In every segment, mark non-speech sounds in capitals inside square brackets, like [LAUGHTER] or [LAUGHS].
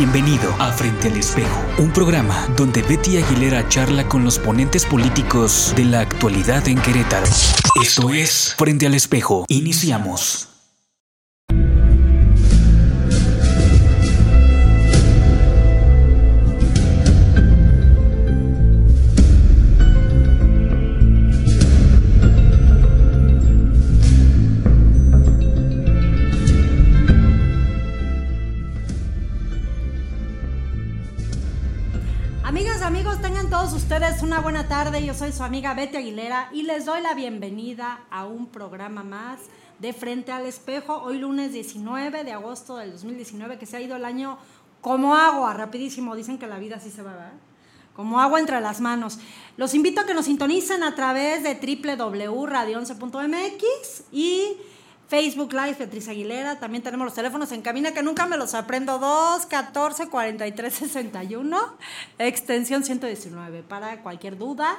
Bienvenido a Frente al Espejo, un programa donde Betty Aguilera charla con los ponentes políticos de la actualidad en Querétaro. Esto es Frente al Espejo. Iniciamos. Una buena tarde. Yo soy su amiga Betty Aguilera y les doy la bienvenida a un programa más de Frente al Espejo. Hoy lunes 19 de agosto del 2019, que se ha ido el año como agua, rapidísimo. Dicen que la vida así se va, ¿verdad? Como agua entre las manos. Los invito a que nos sintonicen a través de www.radio11.mx y Facebook Live Beatriz Aguilera. También tenemos los teléfonos en cabina que nunca me los aprendo. 2 14 43 61, extensión 119. Para cualquier duda,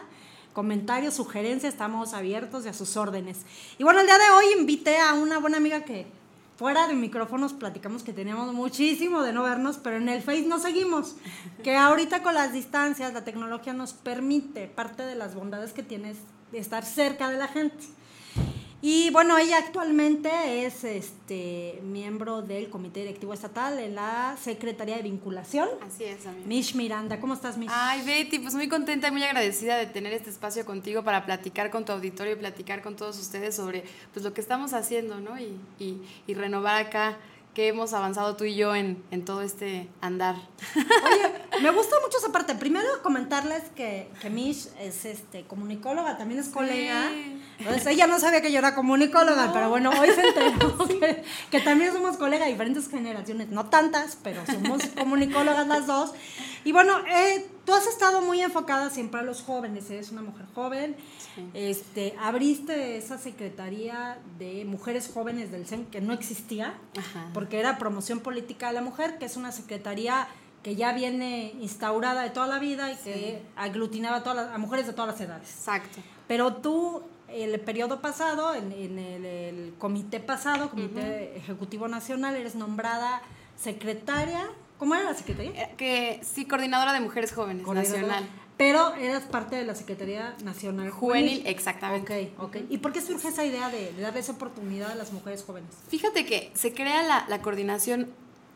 comentario, sugerencia, estamos abiertos y a sus órdenes. Y bueno, el día de hoy invité a una buena amiga que fuera de micrófonos platicamos que teníamos muchísimo de no vernos, pero en el Face no seguimos. Que ahorita con las distancias, la tecnología nos permite, parte de las bondades que tienes de estar cerca de la gente. Y bueno, ella actualmente es este miembro del Comité Directivo Estatal en la Secretaría de Vinculación. Así es, amiga. Mish Miranda, ¿cómo estás, Mish? Ay, Betty, pues muy contenta y muy agradecida de tener este espacio contigo para platicar con tu auditorio y platicar con todos ustedes sobre pues, lo que estamos haciendo, ¿no? Y, y, y renovar acá que hemos avanzado tú y yo en, en todo este andar. Oye, me gusta mucho esa parte. Primero comentarles que, que Mish es este comunicóloga, también es colega. Entonces ella no sabía que yo era comunicóloga, pero bueno, hoy se enteró [LAUGHS] que, que también somos colegas de diferentes generaciones, no tantas, pero somos comunicólogas las dos. Y bueno, eh, tú has estado muy enfocada siempre a los jóvenes, eres una mujer joven, este, abriste esa secretaría de mujeres jóvenes del CEN que no existía, Ajá. porque era promoción política de la mujer, que es una secretaría que ya viene instaurada de toda la vida y que aglutinaba a, todas las, a mujeres de todas las edades. Exacto. Pero tú, el periodo pasado, en, en el, el comité pasado, Comité Ejecutivo Nacional, eres nombrada secretaria. ¿Cómo era la secretaría? Eh, Que sí, coordinadora de mujeres jóvenes, nacional. Pero eras parte de la Secretaría Nacional Juvenil, exactamente. Ok, ok. ¿Y por qué surge esa idea de, de darle esa oportunidad a las mujeres jóvenes? Fíjate que se crea la, la coordinación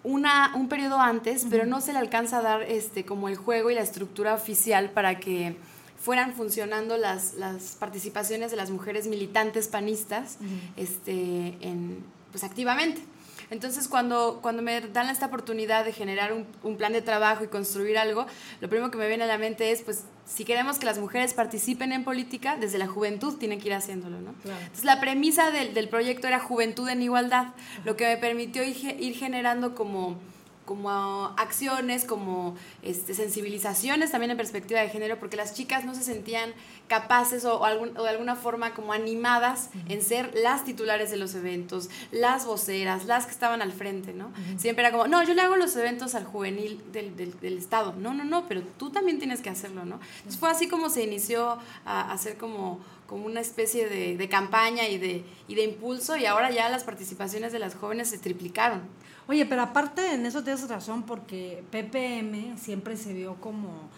una, un periodo antes, pero no se le alcanza a dar este, como el juego y la estructura oficial para que fueran funcionando las, las participaciones de las mujeres militantes panistas este, en, pues, activamente. Entonces, cuando, cuando me dan esta oportunidad de generar un, un plan de trabajo y construir algo, lo primero que me viene a la mente es, pues, si queremos que las mujeres participen en política, desde la juventud tienen que ir haciéndolo, ¿no? Claro. Entonces, la premisa del, del proyecto era juventud en igualdad, lo que me permitió ir, ir generando como, como acciones, como este, sensibilizaciones también en perspectiva de género, porque las chicas no se sentían capaces o, o algún- o de alguna forma como animadas en ser las titulares de los eventos, las voceras, las que estaban al frente, ¿no? Siempre era como, no, yo le hago los eventos al juvenil del, del- del Estado. No, no, no, pero tú también tienes que hacerlo, ¿no? Entonces fue así como se inició a hacer como como una especie de, de campaña y de, y de impulso y ahora ya las participaciones de las jóvenes se triplicaron. Oye, pero aparte en eso tienes razón porque PPM siempre se vio como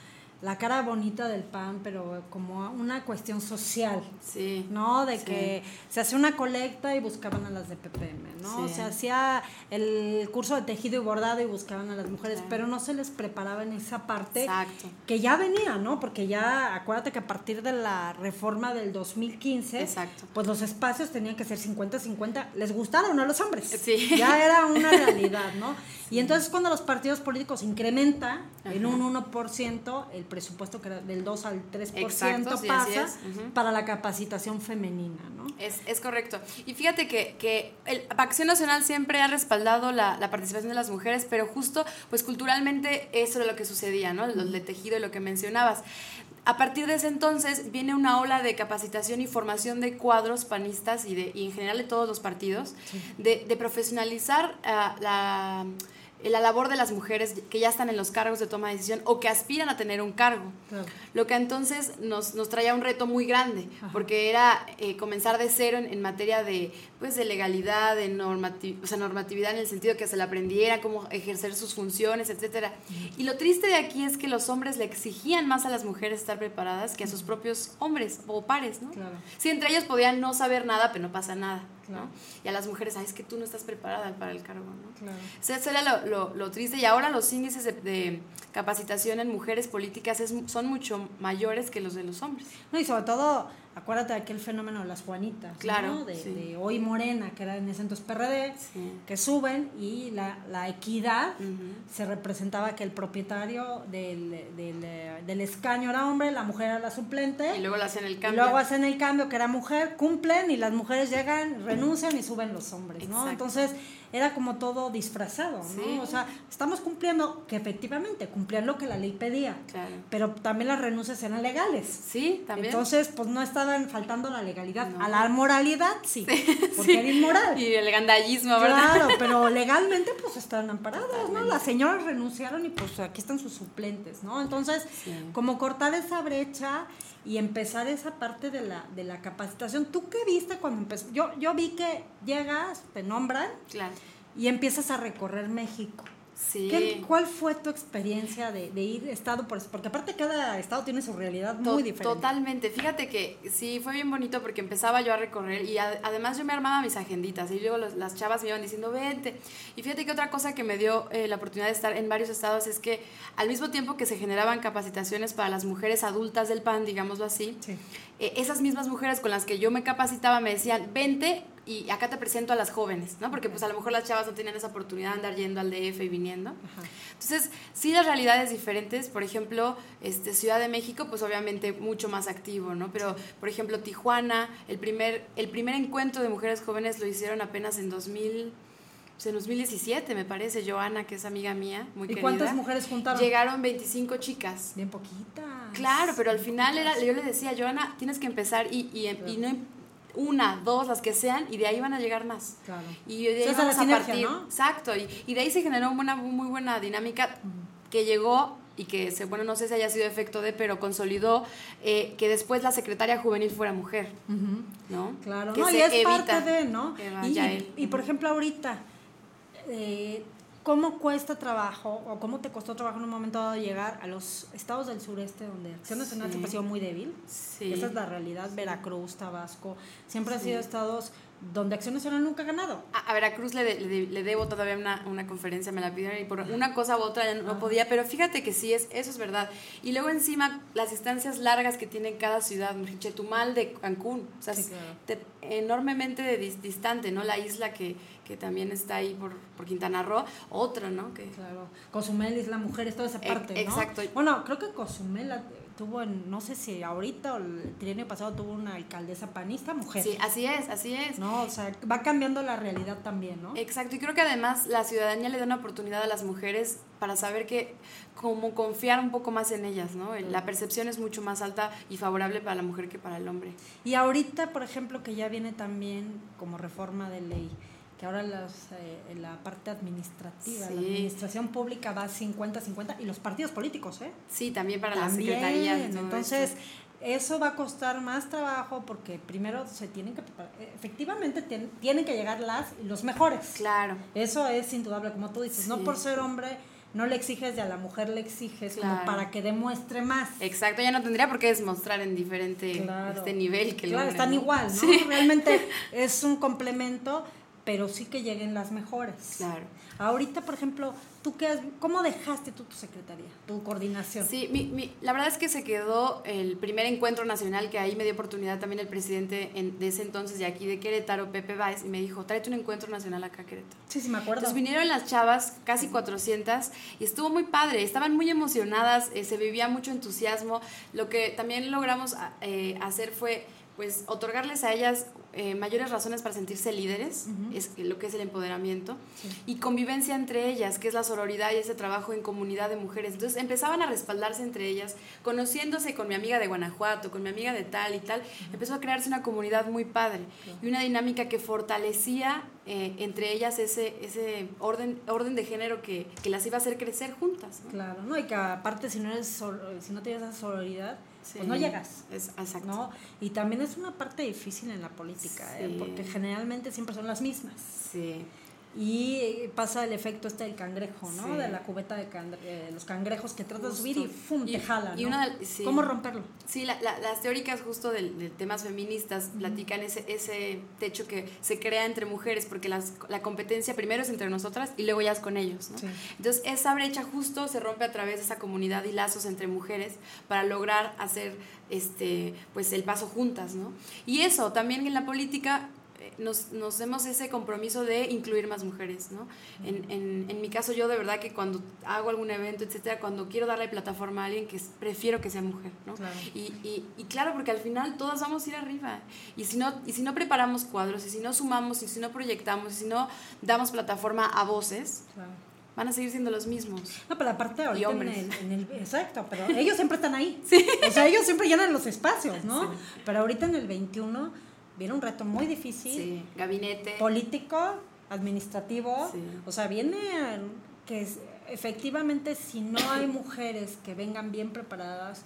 la cara bonita del PAN, pero como una cuestión social. Sí. ¿no? De Sí. que se hacía una colecta y buscaban a las de PPM, ¿no? Sí. Se hacía el curso de tejido y bordado y buscaban a las mujeres, pero no se les preparaba en esa parte Exacto. que ya venía, ¿no? Porque ya, acuérdate que a partir de la reforma del 2015, Exacto. pues los espacios tenían que ser 50-50, les gustaron a los hombres. Sí. Ya era una [LAUGHS] realidad, ¿no? Y entonces cuando los partidos políticos incrementa en un 1% el presupuesto que era del 2 al 3% Exacto, sí, pasa para la capacitación femenina, ¿no? Es, es correcto. Y fíjate que, que el, Acción Nacional siempre ha respaldado la, la participación de las mujeres, pero justo, pues culturalmente eso era lo que sucedía, ¿no? Lo de tejido y lo que mencionabas. A partir de ese entonces viene una ola de capacitación y formación de cuadros panistas y, de, y en general de todos los partidos, de, de profesionalizar ah, la, la labor de las mujeres que ya están en los cargos de toma de decisión o que aspiran a tener un cargo. Claro. Lo que entonces nos, nos traía un reto muy grande, porque era eh, comenzar de cero en, en materia de, pues, de legalidad, de normati o sea, normatividad en el sentido que se le aprendiera, cómo ejercer sus funciones, etc. Y lo triste de aquí es que los hombres le exigían más a las mujeres estar preparadas que a sus propios hombres o pares, ¿no? Claro. Sí, entre ellos podían no saber nada, pero no pasa nada. ¿No? Y a las mujeres, ay, es que tú no estás preparada para el cargo, ¿no? Claro. O sea, eso era lo, lo- lo triste. Y ahora los índices de, de capacitación en mujeres políticas es- son mucho mayores que los de los hombres. No, y sobre todo, acuérdate de aquel fenómeno de las Juanitas, ¿no? Claro, De, sí. de Hoy Morena, que era en ese entonces PRD, Sí. que suben y la, la equidad se representaba que el propietario del, del, del escaño era hombre, la mujer era la suplente. Y luego le hacen el Y cambio. luego hacen el cambio que era mujer, cumplen y las mujeres llegan, renuncian y suben los hombres, ¿no? Exacto. Entonces era como todo disfrazado, ¿no? Sí. O sea, estamos cumpliendo, que efectivamente cumplían lo que la ley pedía, Claro. pero también las renuncias eran legales. Sí, también. Entonces, pues no estaban faltando la legalidad. No. A la moralidad, sí, porque Sí. era inmoral. Y el gandallismo, ¿verdad? Claro, pero legalmente pues están amparadas, ¿no? Totalmente. Las señoras renunciaron y pues aquí están sus suplentes, ¿no? Entonces, como cortar esa brecha y empezar esa parte de la, de la capacitación. ¿Tú qué viste cuando empezó? Yo, yo vi que llegas, te nombran Claro. Y empiezas a recorrer México. Sí. ¿Qué- ¿Cuál fue tu experiencia de, de ir estado por Porque aparte cada estado tiene su realidad muy To- diferente. Totalmente. Fíjate que sí, fue bien bonito porque empezaba yo a recorrer y además yo me armaba mis agenditas y luego los- las chavas me iban diciendo, vente. Y fíjate que otra cosa que me dio eh, la oportunidad de estar en varios estados es que al mismo tiempo que se generaban capacitaciones para las mujeres adultas del PAN, digámoslo así, Sí. eh, esas mismas mujeres con las que yo me capacitaba me decían, vente y acá te presento a las jóvenes, ¿no? Porque pues a lo mejor las chavas no tenían esa oportunidad de andar yendo al DF y viniendo. Ajá. Entonces, sí las realidades diferentes, por ejemplo, este, Ciudad de México, pues obviamente mucho más activo, ¿no? Pero, por ejemplo, Tijuana, el primer, el primer encuentro de mujeres jóvenes lo hicieron apenas en 2000, pues, en 2017, me parece, Joana, que es amiga mía, muy ¿Y querida. cuántas mujeres juntaron? Llegaron 25 chicas. Bien poquitas. Claro, pero al final era, yo le decía, Joana, tienes que empezar y, y, y no una, dos, las que sean, y de ahí van a llegar más. Claro. Y de ahí Sí, esa es la vamos a sinergia, partir. ¿no? Exacto, y, y de ahí se generó una muy buena dinámica que llegó y que, se, bueno, no sé si haya sido efecto de, pero consolidó eh, que después la secretaria juvenil fuera mujer. ¿no? Claro, Que no, se y es evita. parte de, ¿no? Y, y, por ejemplo, ahorita, eh, ¿cómo cuesta trabajo o cómo te costó trabajo en un momento dado llegar a los estados del sureste donde Acción Nacional Sí. siempre ha sido muy débil? Sí. Esa es la realidad. Veracruz, Tabasco, siempre han Sí. sido estados donde Acción Nacional nunca ha ganado. A, a Veracruz le, de- le, de- le debo todavía una, una conferencia, me la pidieron y por una cosa u otra ya no, no podía, pero fíjate que sí, es, eso es verdad. Y luego encima las distancias largas que tiene cada ciudad, Chetumal de Cancún, o sea, Sí, es claro. te- enormemente de dis- distante, ¿no? La isla que, que también está ahí por, por Quintana Roo, otra, ¿no? Que, Claro. Cozumel, Isla Mujeres, toda esa E- parte, ¿no? exacto. Bueno, creo que Cozumel la- tuvo, en, no sé si ahorita o el trienio pasado tuvo una alcaldesa panista mujer. sí, así es, así es. ¿no? O sea, va cambiando la realidad también, ¿no? Exacto, y creo que además la ciudadanía le da una oportunidad a las mujeres para saber que, como confiar un poco más en ellas, ¿no? La percepción es mucho más alta y favorable para la mujer que para el hombre. Y ahorita, por ejemplo, que ya viene también como reforma de ley, que ahora las, eh, la parte administrativa, la administración pública va 50-50 y los partidos políticos, ¿eh? Sí, también para las También. secretarías. y todo Entonces, esto. eso va a costar más trabajo porque primero se tienen que preparar. Efectivamente, tien- tienen que llegar las los mejores. Claro. Eso es indudable, como tú dices, no por ser hombre no le exiges y a la mujer le exiges como Claro. para que demuestre más. Exacto, ya no tendría por qué demostrar en diferente Claro. este nivel que el Claro, hombre, están ¿no? igual, ¿no? Sí. Realmente [LAUGHS] es un complemento, pero sí que lleguen las mejores. Claro. Ahorita, por ejemplo, ¿tú qué has- ¿cómo dejaste tú tu secretaría, tu coordinación? Sí, mi, mi- la verdad es que se quedó el primer encuentro nacional que ahí me dio oportunidad también el presidente en- de ese entonces de aquí de Querétaro, Pepe Báez, y me dijo, tráete un encuentro nacional acá a Querétaro. Sí, sí, me acuerdo. Entonces vinieron las chavas, casi 400, y estuvo muy padre, estaban muy emocionadas, eh, se vivía mucho entusiasmo. Lo que también logramos eh, hacer fue pues otorgarles a ellas eh, mayores razones para sentirse líderes, es lo que es el empoderamiento, y convivencia entre ellas, que es la sororidad y ese trabajo en comunidad de mujeres. Entonces empezaban a respaldarse entre ellas, conociéndose con mi amiga de Guanajuato, con mi amiga de tal y tal, empezó a crearse una comunidad muy padre y una dinámica que fortalecía eh, entre ellas ese, ese orden, orden de género que, que las iba a hacer crecer juntas. ¿no? Claro, ¿no? Y que aparte si no eres si no tienes esa sororidad, Sí. pues no llegas. Es, exacto. ¿no? Y también es una parte difícil en la política, ¿eh? Porque generalmente siempre son las mismas. Sí. Y pasa el efecto este del cangrejo, ¿no? Sí. De la cubeta de cangre- eh, los cangrejos que tratas de subir y ¡fum! Te jalan. y ¿no? una sí. ¿Cómo romperlo? Sí, la- la- las teóricas justo del, de temas feministas platican ese, ese techo que se crea entre mujeres, porque las, la competencia primero es entre nosotras y luego ya es con ellos. ¿no? Sí. Entonces, esa brecha justo se rompe a través de esa comunidad y lazos entre mujeres para lograr hacer este, pues, el paso juntas. ¿no? Y eso, también en la política nos, nos demos ese compromiso de incluir más mujeres, ¿no? En, en, en mi caso, yo de verdad que cuando hago algún evento, etcétera, cuando quiero darle plataforma a alguien, que prefiero que sea mujer, ¿no? Claro. Y, y, y claro, porque al final todas vamos a ir arriba. Y si, no, y si no preparamos cuadros, y si no sumamos, y si no proyectamos, y si no damos plataforma a voces, Claro. van a seguir siendo los mismos. No, pero aparte ahorita en hombres. el, en el- [LAUGHS] Exacto, pero ellos siempre están ahí. O sea, ellos siempre llenan los espacios, ¿no? Sí. Pero ahorita en el 21 viene un reto muy difícil. Sí, gabinete. político, administrativo, Sí. o sea, viene que es- efectivamente si no hay [COUGHS] mujeres que vengan bien preparadas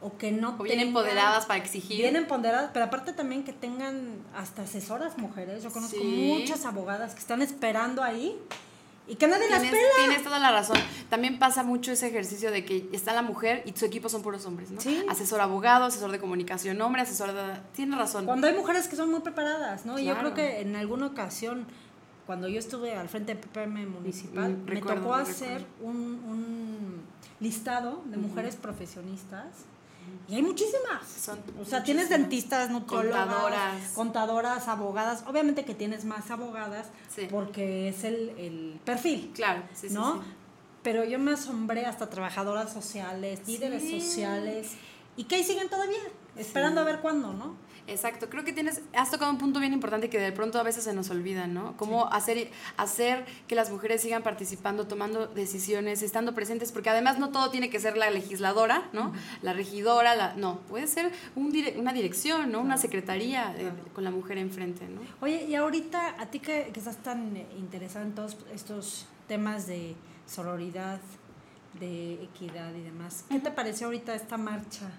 o que no o bien tengan- empoderadas para exigir. bien empoderadas, pero aparte también que tengan hasta asesoras mujeres, yo conozco Sí. muchas abogadas que están esperando ahí y que nadie las Tienes, pela. tienes toda la razón. También pasa mucho ese ejercicio de que está la mujer y su equipo son puros hombres, ¿no? Sí. Asesor abogado, asesor de comunicación hombre, asesor de... Tienes razón. Cuando hay mujeres que son muy preparadas, ¿no? Y yo creo que en alguna ocasión, cuando yo estuve al frente de PPM municipal, Mm, me recuerdo, tocó hacer un, un listado de mujeres profesionistas. Y hay muchísimas. Son o sea, tienes dentistas, nutriólogas, Contadoras. contadoras, abogadas. Obviamente que tienes más abogadas Sí. porque es el, el perfil, Claro, sí, sí, ¿no? sí. Pero yo me asombré hasta trabajadoras sociales, líderes Sí. sociales. Y que ahí siguen todavía, esperando a ver cuándo, ¿no? Exacto, creo que tienes, has tocado un punto bien importante que de pronto a veces se nos olvida, ¿no? Cómo hacer, hacer que las mujeres sigan participando, tomando decisiones, estando presentes, porque además no todo tiene que ser la legisladora, ¿no? La regidora, la, no, puede ser un dire- una dirección, ¿no? Una secretaría eh, con la mujer enfrente, ¿no? Oye, y ahorita a ti que, que estás tan eh, interesada en todos estos temas de sororidad, de equidad y demás, ¿qué te pareció ahorita esta marcha?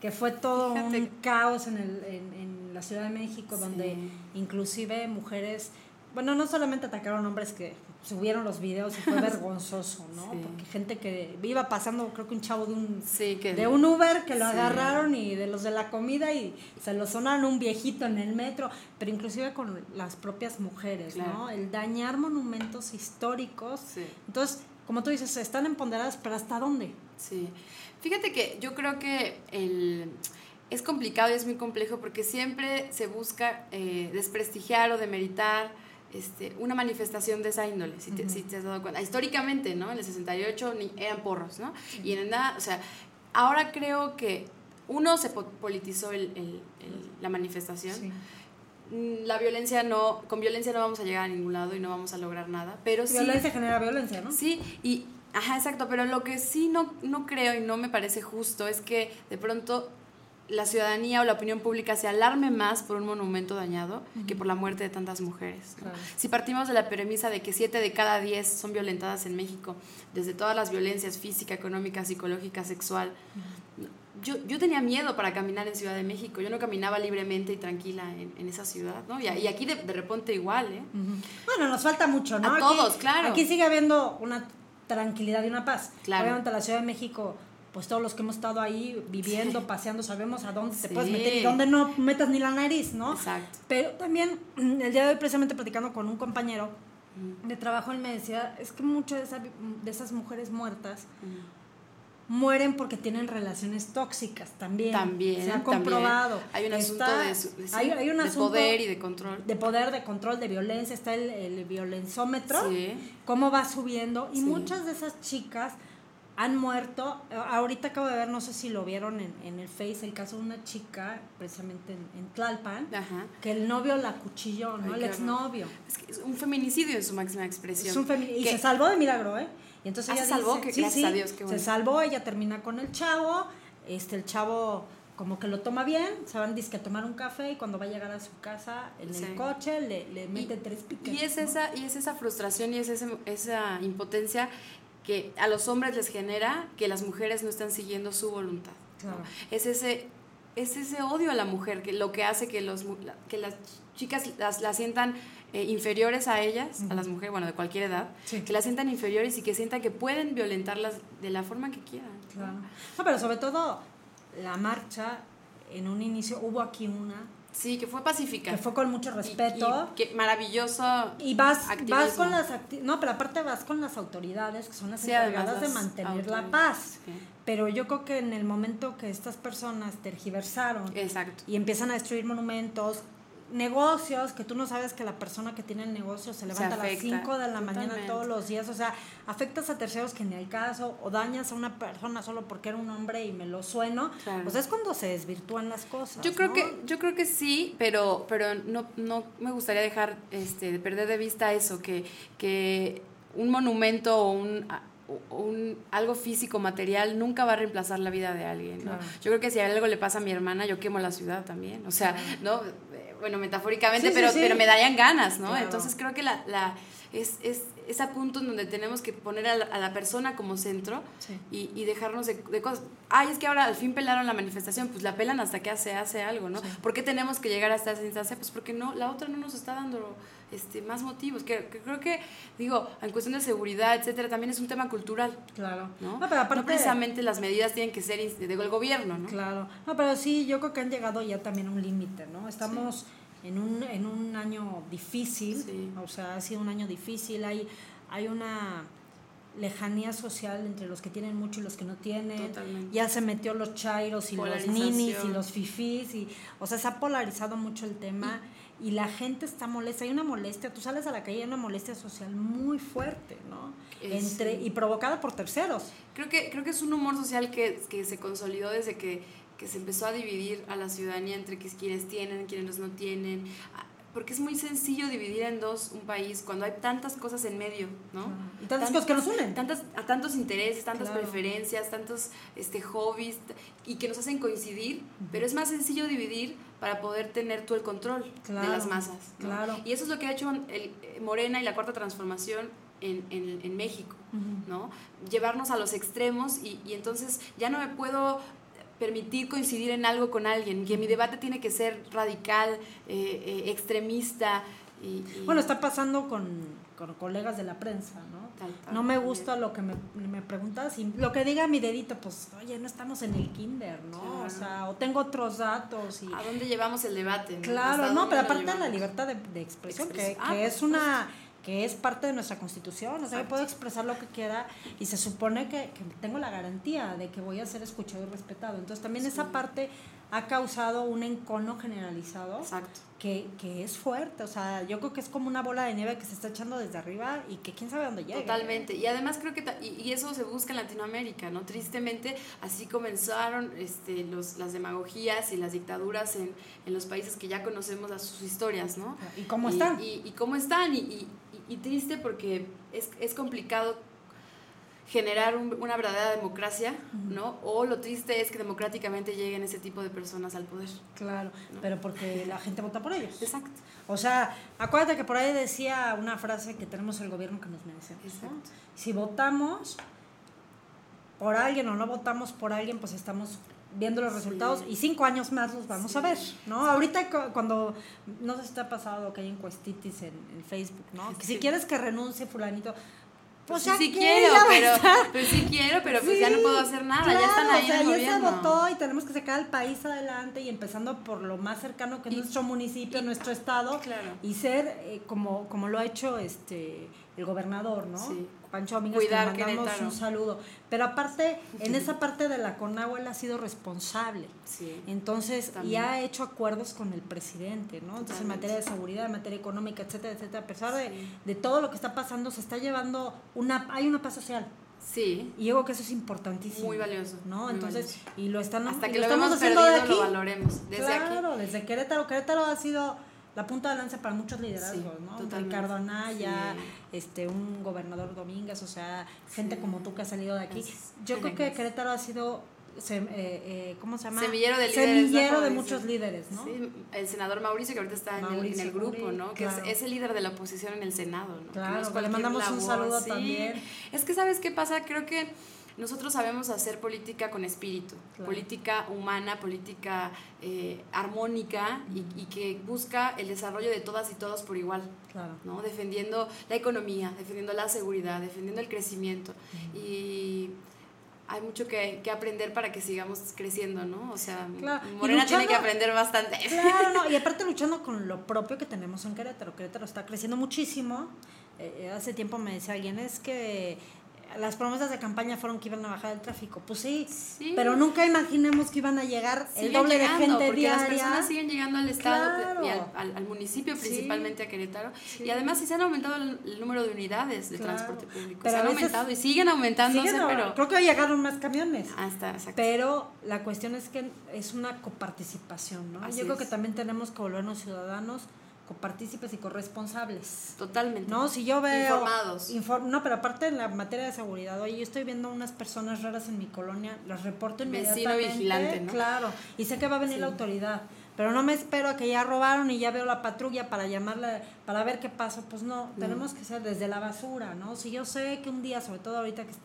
Que fue todo Fíjate. un caos en, el, en, en la Ciudad de México, donde Sí. inclusive mujeres, bueno, no solamente atacaron hombres que subieron los videos y fue [LAUGHS] vergonzoso, ¿no? Sí. Porque gente que iba pasando, creo que un chavo de un Sí, que... de un Uber que lo agarraron y de los de la comida y se lo sonaron un viejito en el metro, pero inclusive con las propias mujeres, ¿no? El dañar monumentos históricos. Sí. Entonces, como tú dices, están empoderadas, pero ¿hasta dónde? Sí. Fíjate que yo creo que el, es complicado y es muy complejo porque siempre se busca eh, desprestigiar o demeritar este, una manifestación de esa índole, si te, si te has dado cuenta. Históricamente, ¿no? En el 68 ni- eran porros, ¿no? Y en nada, o sea, ahora creo que uno se po- politizó el- el- el- la manifestación. Mm, La violencia no, con violencia no vamos a llegar a ningún lado y no vamos a lograr nada, pero sí... Violencia genera violencia, ¿no? Sí, y, ajá, exacto, pero lo que sí no, no creo y no me parece justo es que de pronto la ciudadanía o la opinión pública se alarme más por un monumento dañado que por la muerte de tantas mujeres. ¿no? Claro. Si partimos de la premisa de que 7 de cada 10 son violentadas en México, desde todas las violencias física, económica, psicológica, sexual, yo, yo tenía miedo para caminar en Ciudad de México, yo no caminaba libremente y tranquila en, en esa ciudad, ¿no? Y, y aquí de, de repente igual, ¿eh? Bueno, nos falta mucho, ¿no? A Aquí- todos, claro. Aquí sigue habiendo una tranquilidad y una paz. Claro. Obviamente la Ciudad de México pues todos los que hemos estado ahí viviendo, paseando, sabemos a dónde te puedes meter y dónde no metas ni la nariz, ¿no? Exacto. Pero también el día de hoy precisamente platicando con un compañero de trabajo, él me decía, es que muchas de, esa- de esas mujeres muertas mueren porque tienen relaciones tóxicas también. También. Se ha también. comprobado. Hay un asunto Está- de, su- de- sí, hay- hay un de asunto poder y de control. de poder, de control, de violencia, está el, el violenzómetro, Sí. cómo va subiendo. Y Sí. muchas de esas chicas han muerto. Ahorita acabo de ver, no sé si lo vieron en, en el Face, el caso de una chica, precisamente en, en Tlalpan, Ajá. que el novio la cuchilló, ¿no? Ay, el exnovio. Es, que es un feminicidio en su máxima expresión. Es un y se salvó de milagro, ¿eh? Y entonces Ah, ella se salvó, dice- que gracias a Dios, qué bueno. Se salvó, ella termina con el chavo, este el chavo como que lo toma bien, se van disque a tomar un café y cuando va a llegar a su casa en Sí. el coche le, le mete Y- tres piques. Y es, ¿no? esa, y es esa frustración y es ese- esa impotencia que a los hombres les genera que las mujeres no están siguiendo su voluntad. Es, ese, es ese odio a la mujer que lo que hace que, los, que las chicas las, las sientan eh, inferiores a ellas, a las mujeres, bueno, de cualquier edad, Sí. que las sientan inferiores y que sientan que pueden violentarlas de la forma que quieran. ¿no? Claro. No, pero sobre todo la marcha, en un inicio hubo aquí una Sí, que fue pacífica. que fue con mucho Y- respeto. y que maravilloso. Y vas, activismo. vas con las no, pero aparte vas con las autoridades que son las Sí, encargadas de mantener la paz. sí. Pero yo creo que en el momento que estas personas tergiversaron Exacto. y empiezan a destruir monumentos, negocios, que tú no sabes que la persona que tiene el negocio se levanta a las afecta, 5 de la mañana totalmente. todos los días, o sea, afectas a terceros que ni al caso, o dañas a una persona solo porque era un hombre y me lo sueno, Claro. pues es cuando se desvirtúan las cosas. Yo creo ¿no? que yo creo que sí, pero pero no no me gustaría dejar este de perder de vista eso que que un monumento o un o un algo físico material nunca va a reemplazar la vida de alguien, ¿no? Claro. Yo creo que si algo le pasa a mi hermana, yo quemo la ciudad también, o sea, ¿no? Bueno, metafóricamente, Sí, pero sí. pero me darían ganas, ¿no? Claro. Entonces creo que la, la es, es ese punto en donde tenemos que poner a la, a la persona como centro y, y dejarnos de, de cosas. Ay, es que ahora al fin pelaron la manifestación, pues la pelan hasta que hace, hace algo, ¿no? ¿Por qué tenemos que llegar hasta esa instancia? Pues porque no, la otra no nos está dando este, más motivos. Que, que creo que, digo, en cuestión de seguridad, etcétera, también es un tema cultural. Claro. ¿no? No, pero aparte- No precisamente las medidas tienen que ser del gobierno, ¿no? Claro. No, pero sí, yo creo que han llegado ya también a un límite, ¿no? Estamos en, un, en un año difícil, Sí. o sea, ha sido un año difícil, hay, hay una lejanía social entre los que tienen mucho y los que no tienen. Totalmente. Ya se metió los chairos y los ninis y los fifís y o sea, se ha polarizado mucho el tema y la gente está molesta, hay una molestia, tú sales a la calle hay una molestia social muy fuerte, ¿no? Entre y provocada por terceros. Creo que, creo que es un humor social que, que se consolidó desde que, que se empezó a dividir a la ciudadanía entre quienes tienen, quienes no tienen. Porque es muy sencillo dividir en dos un país cuando hay tantas cosas en medio, ¿no? Y tantas cosas que nos unen. Tantas, a tantos intereses, tantas Claro. preferencias, tantos este, hobbies y que nos hacen coincidir, pero es más sencillo dividir para poder tener tú el control Claro, de las masas. ¿no? claro. Y eso es lo que ha hecho el, Morena y la Cuarta Transformación en, en, en México, ¿no? Llevarnos a los extremos y, y entonces ya no me puedo permitir coincidir en algo con alguien, que mi debate tiene que ser radical, eh, eh, extremista. Y, y- Bueno, está pasando con, con colegas de la prensa, ¿no? Tal, tal, no me gusta lo que me, me preguntas y lo que diga mi dedito, pues, oye, no estamos en el kinder, ¿no? Claro. O sea, o tengo otros datos y... ¿A dónde llevamos el debate? Claro, ¿Hasta no, pero aparte de la libertad de, de expresión, que, Expresión. Ah, que por es una que es parte de nuestra constitución, o sea, yo puedo expresar lo que quiera y se supone que, que tengo la garantía de que voy a ser escuchado y respetado. Entonces también esa parte ha causado un encono generalizado Exacto. que, que es fuerte, o sea, yo creo que es como una bola de nieve que se está echando desde arriba y que quién sabe dónde llega. Totalmente. Y además creo que, y, y eso se busca en Latinoamérica, ¿no? Tristemente, así comenzaron este, los, las demagogías y las dictaduras en, en los países que ya conocemos las, sus historias, ¿no? ¿Y cómo están? Y, y cómo están. Y, y- triste porque es, es complicado generar un- una verdadera democracia, ¿no? O lo triste es que democráticamente lleguen ese tipo de personas al poder. Claro, pero porque la gente vota por ellos. Exacto. O sea, acuérdate que por ahí decía una frase que tenemos el gobierno que nos merecemos. ¿no? Exacto. Si votamos por alguien o no votamos por alguien, pues estamos viendo los resultados y cinco años más los vamos a ver, ¿no? Ahorita cu- cuando, no sé si te ha pasado que hay encuestitis en, en Facebook, ¿no? Que si quieres que renuncie fulanito, Pues, Pues sí, quiero, pero, estar. pues sí quiero, pero pues ya no puedo hacer nada, ya están ahí o sea, en el ya se votó y tenemos que sacar al país adelante y empezando por lo más cercano que es nuestro municipio, nuestro estado Claro. y ser eh, como como lo ha hecho este el gobernador, ¿no? Sí. Pancho Domínguez, Cuidar que le mandamos un saludo. Pero aparte, en esa parte de la Conagua él ha sido responsable. Sí. Entonces, y ha hecho acuerdos con el presidente, ¿no? Entonces, en materia de seguridad, en materia económica, etcétera, etcétera, a pesar de, Sí. de todo lo que está pasando, se está llevando una, hay una paz social. Sí, Y creo que eso es importantísimo. Muy valioso, ¿no? muy Entonces, valioso. y lo están hasta que lo estamos hemos haciendo perdido de aquí. lo valoremos. Desde aquí. claro, desde Querétaro. Querétaro ha sido la punta de lanza para muchos liderazgos, Sí, ¿no? totalmente. Ricardo Anaya, Sí. este, un gobernador Domínguez, o sea, gente Sí. como tú que ha salido de aquí. Yo creo que. Querétaro ha sido, eh, eh, ¿cómo se llama? Semillero de líderes. Semillero ¿no? de muchos líderes, ¿no? Sí, el senador Mauricio, que ahorita está en el, en Mauricio el grupo, ¿no? Que es, es el líder de la oposición en el Senado, ¿no? Claro, no que le cualquier mandamos un saludo también. Es que, ¿sabes qué pasa? Creo que nosotros sabemos hacer política con espíritu, Claro. política humana, política eh, armónica y, y que busca el desarrollo de todas y todos por igual. Claro. ¿no? Defendiendo la economía, defendiendo la seguridad, defendiendo el crecimiento. Y hay mucho que, que aprender para que sigamos creciendo, ¿no? O sea, Claro, Morena tiene que aprender bastante. Claro, no, y [LAUGHS] aparte luchando con lo propio que tenemos en Querétaro. Querétaro está creciendo muchísimo. Eh, eh, hace tiempo me decía alguien, es que las promesas de campaña fueron que iban a bajar el tráfico. Pues sí, Sí. pero nunca imaginemos que iban a llegar el doble llegando, de gente porque las diaria. personas siguen llegando al estado Claro. y al, al- al municipio, Sí. principalmente a Querétaro. Sí. Y además sí se han aumentado el, el número de unidades de Claro. transporte público. Pero se han aumentado y siguen aumentándose, Siguen pero... Creo que llegaron más camiones. Hasta, exacto. Pero la cuestión es que es una coparticipación, ¿no? Así Yo creo que también tenemos que volvernos ciudadanos copartícipes y corresponsables. Totalmente. No, si yo veo... Informados. Inform- no, pero aparte en la materia de seguridad, oye, yo estoy viendo unas personas raras en mi colonia, las reporto Vecino inmediatamente. vigilante, ¿no? Claro, y sé que va a venir la autoridad, pero no me espero a que ya robaron y ya veo la patrulla para llamarla, para ver qué pasó. Pues no, tenemos que ser desde la basura, ¿no? Si yo sé que un día, sobre todo ahorita que es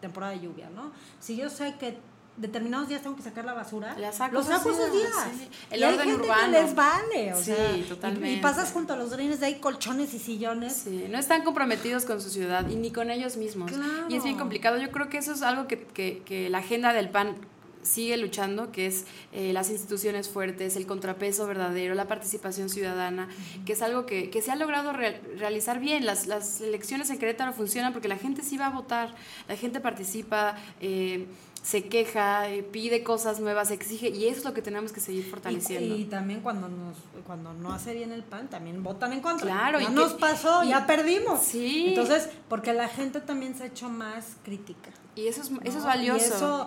temporada de lluvia, ¿no? Si yo sé que determinados días tengo que sacar la basura, La saco los saco esos días, sí. El Y hay orden gente urbano. que les vale, o Sí, sea, y- totalmente. Y, pasas junto a los drenes de ahí colchones y sillones. Sí, no están comprometidos con su ciudad y ni con ellos mismos. Claro. Y es bien complicado. Yo creo que eso es algo que, que, que la agenda del PAN sigue luchando, que es eh, las instituciones fuertes, el contrapeso verdadero, la participación ciudadana, que es algo que, que se ha logrado re- realizar bien. Las, las elecciones en Querétaro funcionan porque la gente sí va a votar, la gente participa, eh, se queja, eh, pide cosas nuevas, exige, y eso es lo que tenemos que seguir fortaleciendo. Y, y también cuando nos cuando no hace bien el PAN, también votan en contra. Claro, ya y nos que- pasó, y- ya perdimos. Sí. Entonces, porque la gente también se ha hecho más crítica. y eso es, eso es valioso. Y eso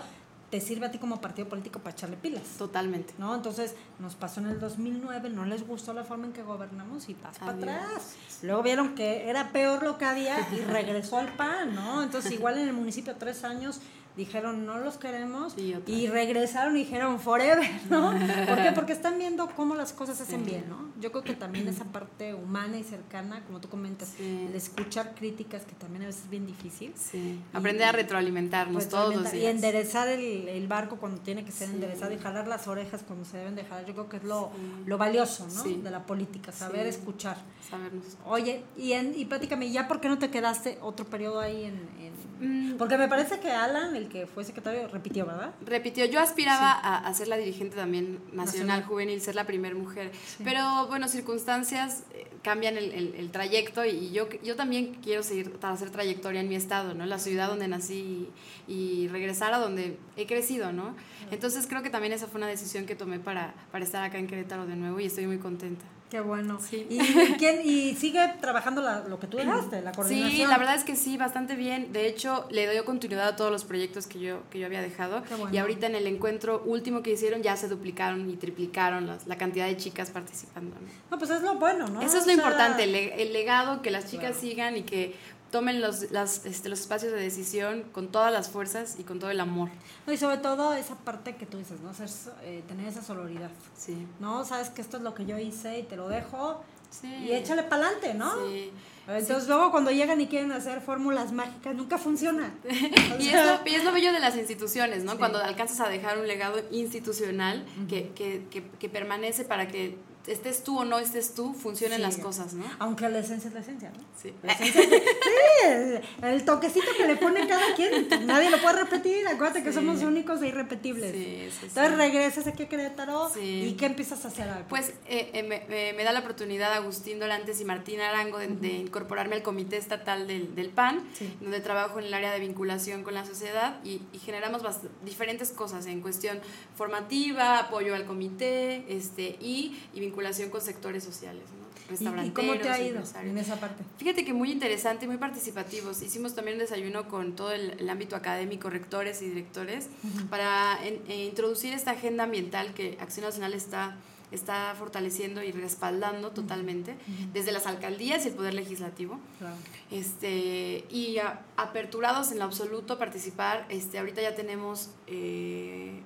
te sirve a ti como partido político para echarle pilas. Totalmente. ¿No? Entonces nos pasó en el 2009, no les gustó la forma en que gobernamos y vas para atrás. Luego vieron que era peor lo que había y regresó al PAN, ¿no? Entonces igual en el municipio tres años dijeron no los queremos Y regresaron y dijeron forever, ¿no? [LAUGHS] ¿Por qué? Porque están viendo cómo las cosas se hacen bien, ¿no? Yo creo que también esa parte humana y cercana, como tú comentas, Sí. el escuchar críticas que también a veces es bien difícil. Sí, Y- aprender a retroalimentarnos Pues, todos los días. Y enderezar el, el barco cuando tiene que ser enderezado y jalar las orejas cuando se deben de jalar. Yo creo que es lo, lo valioso, ¿no? De la política, saber escuchar. Sabernos. Oye, y, en, y platícame, ¿ya por qué no te quedaste otro periodo ahí en...? en- Mm. Porque me parece que Alan, el que fue secretario, repitió, ¿verdad? Repitió, yo aspiraba a, a ser la dirigente también nacional, Nacional. juvenil, ser la primera mujer, pero bueno, circunstancias eh, cambian el, el- el trayecto y yo, yo también quiero seguir para hacer trayectoria en mi estado, ¿no? La ciudad donde nací y, y regresar a donde he crecido, ¿no? Entonces creo que también esa fue una decisión que tomé para, para estar acá en Querétaro de nuevo y estoy muy contenta. Qué bueno. Sí. ¿Y, quién, y sigue trabajando la- lo que tú dejaste, la coordinación? Sí, la verdad es que sí, bastante bien. De hecho, le doy continuidad a todos los proyectos que yo, que yo había dejado. Qué bueno. Y ahorita en el encuentro último que hicieron ya se duplicaron y triplicaron las- la cantidad de chicas participando. ¿no? Pues es lo bueno, ¿no? Eso es O lo sea, importante, el, le- el legado, que las chicas Claro. sigan y que tomen los, las, este, los espacios de decisión con todas las fuerzas y con todo el amor. No, y sobre todo esa parte que tú dices, ¿no? Ser, eh, tener esa sororidad. Sí. ¿no? Sabes que esto es lo que yo hice y te lo dejo Sí. y échale para adelante, ¿no? Sí. Entonces luego cuando llegan y quieren hacer fórmulas mágicas, nunca funciona. [LAUGHS] O Y es, lo, y es lo bello de las instituciones, ¿no? Cuando alcanzas a dejar un legado institucional que, que, que, que permanece para que estés tú o no estés tú, funcionen Sí. las cosas, ¿no? Aunque la esencia es la esencia, ¿no? Sí. La esencia es- sí, el, toquecito que le pone cada quien, nadie lo puede repetir. Acuérdate que somos únicos e irrepetibles. Sí, sí, sí. Entonces regresas aquí a Querétaro y ¿qué empiezas a hacer? Pues eh, eh, me, me- da la oportunidad Agustín Dolantes y Martín Arango de, de incorporarme al comité estatal del, del PAN, donde trabajo en el área de vinculación con la sociedad y, y generamos diferentes cosas en cuestión formativa, apoyo al comité este, y, y vinculación con sectores sociales, ¿no? ¿Y, restauranteros, y cómo te ha ido en esa parte? Fíjate que muy interesante y muy participativos. Hicimos también un desayuno con todo el, el ámbito académico, rectores y directores, para en- eh, introducir esta agenda ambiental que Acción Nacional está, está fortaleciendo y respaldando totalmente, desde las alcaldías y el Poder Legislativo. Claro. Este, y a- aperturados en lo absoluto a participar. Este, ahorita ya tenemos eh,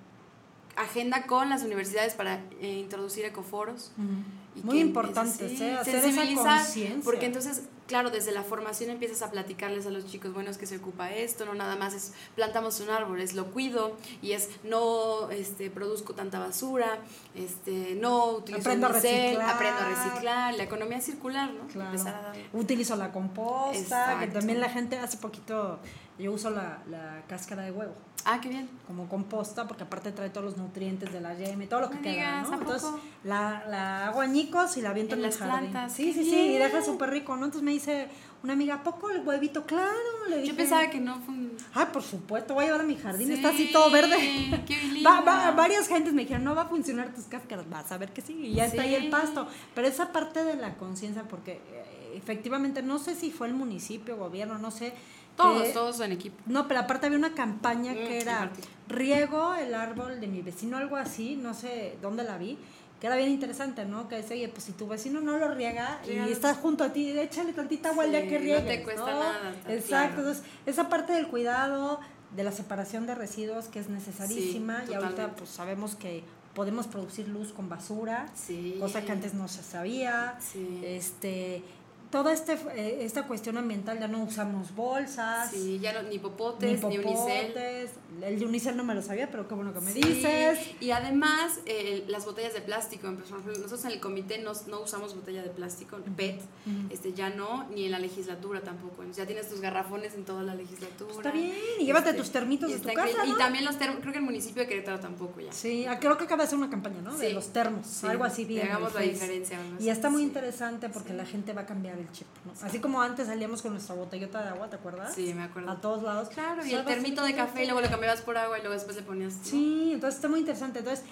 agenda con las universidades para eh, introducir ecoforos. y Muy que- importante, sí, ¿eh? hacer sensibilizar. Porque entonces, claro, desde la formación empiezas a platicarles a los chicos, bueno, es que se ocupa esto, no nada más es plantamos un árbol, es lo cuido y es no este, produzco tanta basura, este, no utilizo Aprendo a unicel, reciclar. aprendo a reciclar, la economía circular, ¿no? Claro. Empezar a darle. Utilizo la composta, que también la gente hace poquito, yo uso la, la cáscara de huevo Ah, qué bien. como composta, porque aparte trae todos los nutrientes de la yema y todo lo que queda, digas, ¿no? Entonces la, la hago añicos y la aviento En en, el jardín. plantas, Sí, sí, sí, y deja súper rico, ¿no? Entonces me dice una amiga, ¿a poco el huevito? Claro, le dije. Yo pensaba que no fue un... Ah, por supuesto, voy a llevar a mi jardín, Sí, está así todo verde. qué [LAUGHS] Va- lindo. va- varias gentes me dijeron, no va a funcionar tus cáscaras, vas a ver que sí, y ya está ahí el pasto. Pero esa parte de la conciencia, porque eh, efectivamente, no sé si fue el municipio, gobierno, no sé. Todos, todos en equipo. No, pero aparte había una campaña Mm, que era riego el árbol de mi vecino, algo así, no sé dónde la vi, que era bien interesante, ¿no? Que decía, oye, pues si tu vecino no lo riega y Riégalo. está junto a ti, échale tantita agua al día Sí, que no riegues. te cuesta nada, Exacto, claro. entonces esa parte del cuidado, de la separación de residuos que es necesarísima Sí, y ahorita pues sabemos que podemos producir luz con basura, Sí. cosa que antes no se sabía. Este, toda este, eh, esta cuestión ambiental ya no usamos bolsas. Sí, ya no, ni popotes, ni, unicel. popotes. El de unicel no me lo sabía, pero qué bueno que me Sí, dices. Y además, eh, las botellas de plástico. Nosotros en el comité no, no usamos botella de plástico, PET, este, ya no, ni en la legislatura tampoco. Ya tienes tus garrafones en toda la legislatura. Está bien, y llévate tus termitos de tu casa. ¿no? Y también los termos, creo que el municipio de Querétaro tampoco ya. Sí, ah, creo que acaba de hacer una campaña, ¿no? De Sí. los termos, Sí, algo así bien. en hagamos la diferencia, Y está muy interesante porque la gente va a cambiar el chip, ¿no? Así como antes salíamos con nuestra botellota de agua, ¿te acuerdas? Sí, me acuerdo. A todos lados. Claro, y el termito de café y luego lo cambiabas por agua y luego después le ponías. ¿no? Sí, entonces está muy interesante. Entonces,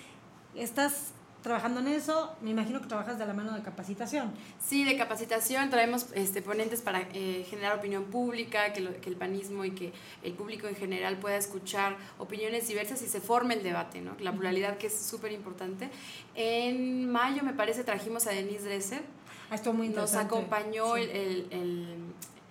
estás trabajando en eso, me imagino que trabajas de la mano de capacitación. Sí, de capacitación traemos este, ponentes para eh, generar opinión pública, que, lo- que el panismo y que el público en general pueda escuchar opiniones diversas y se forme el debate, ¿no? La pluralidad que es súper importante. En mayo, me parece, trajimos a Denise Dresser. Ah, estuvo muy Nos acompañó Sí. el, el- el-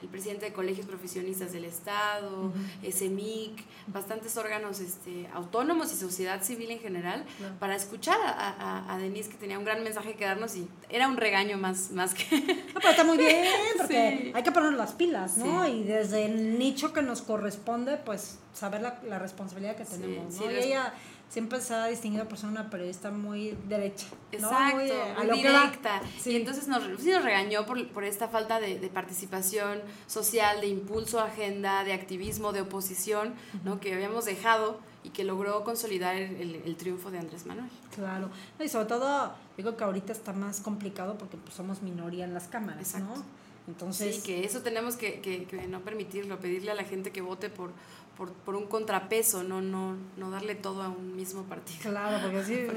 el presidente de colegios profesionistas del Estado, SEMIC, bastantes órganos este, autónomos y sociedad civil en general, para escuchar a, a- a Denise que tenía un gran mensaje que darnos y era un regaño más, más que... [LAUGHS] No, pero está muy bien, [LAUGHS] porque Sí. hay que poner las pilas, ¿no? Sí. Y desde el nicho que nos corresponde, pues saber la, la responsabilidad que tenemos, sí, ¿no? y ella siempre se ha distinguido por ser una periodista muy derecha. ¿no? Exacto, Muy, muy, a lo que va. directa. Sí. Y entonces nos, sí nos regañó por, por esta falta de, de participación social, de impulso a agenda, de activismo, de oposición, ¿no? que habíamos dejado y que logró consolidar el, el- el triunfo de Andrés Manuel. Claro. No, y sobre todo, digo que ahorita está más complicado porque pues, somos minoría en las cámaras, Exacto. ¿no? Entonces, Sí, que eso tenemos que, que- que no permitirlo, pedirle a la gente que vote por, por, por un contrapeso, no, no, no darle todo a un mismo partido. claro, porque sí, [LAUGHS] Por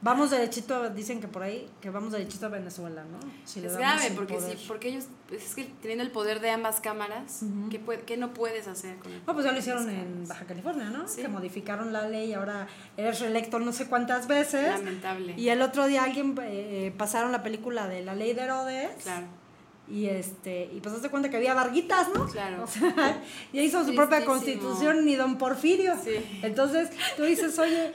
vamos derechito, dicen que por ahí, que vamos derechito a Venezuela, ¿no? Si es grave, porque, sí, porque ellos, pues, es que teniendo el poder de ambas cámaras, Ujú. ¿qué, puede- qué no puedes hacer con el No, pues ya lo hicieron en? Baja California, ¿no? Sí. Que modificaron la ley ahora eres reelecto no sé cuántas veces. Lamentable. Y el otro día alguien eh, pasaron la película de la ley de Herodes. Claro. Y este, y pues hazte cuenta que había varguitas, ¿no? Claro. O sea, [LAUGHS] ya hizo su propia constitución ni don Porfirio. Sí. Entonces, tú dices, oye,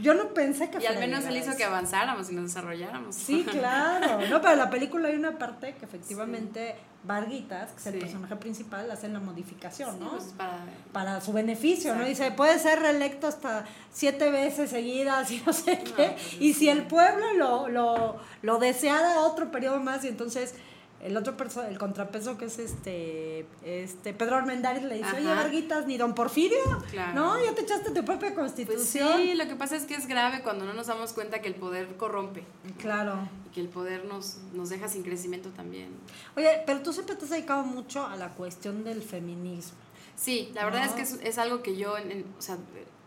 yo no pensé que Y al menos él hizo que avanzáramos y nos desarrolláramos. Sí, claro. No, pero en la película hay una parte que efectivamente Varguitas, que es el Sí. personaje principal, hace la modificación, Sí, ¿no? pues es para... para su beneficio, ¿no? Dice, puede ser reelecto hasta siete veces seguidas y no sé No, qué. pues y si el pueblo lo, lo, lo deseara otro periodo más, y entonces el otro perso el contrapeso que es este, este Pedro Armendáriz le dice, oye, Ajá. Varguitas, ni don Porfirio, Claro. ¿no? Ya te echaste tu propia Pues constitución. sí, lo que pasa es que es grave cuando no nos damos cuenta que el poder corrompe Claro. y que el poder nos, nos deja sin crecimiento también. Oye, pero tú siempre te has dedicado mucho a la cuestión del feminismo. Sí, la verdad No. es que es, es algo que yo, en- en- o sea,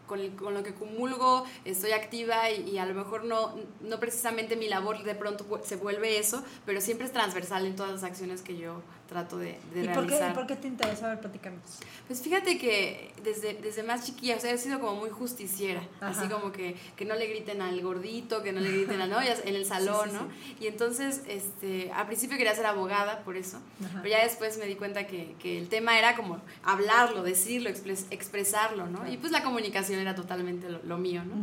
con, el- con lo que comulgo, estoy activa y, y a lo mejor no, no precisamente mi labor de pronto se vuelve eso, pero siempre es transversal en todas las acciones que yo trato de, de ¿Y por qué, realizar. y por qué te interesa? A ver, platícanos. Pues fíjate que desde, desde más chiquilla, o sea, he sido como muy justiciera, Ajá. así como que, que no le griten al gordito, que no le griten a novias en el salón, sí, ¿no? Y entonces, este, al principio quería ser abogada por eso, Ajá. pero ya después me di cuenta que, que el tema era como hablarlo, decirlo, expres- expresarlo, ¿no? Y pues la comunicación era totalmente lo, lo mío, ¿no?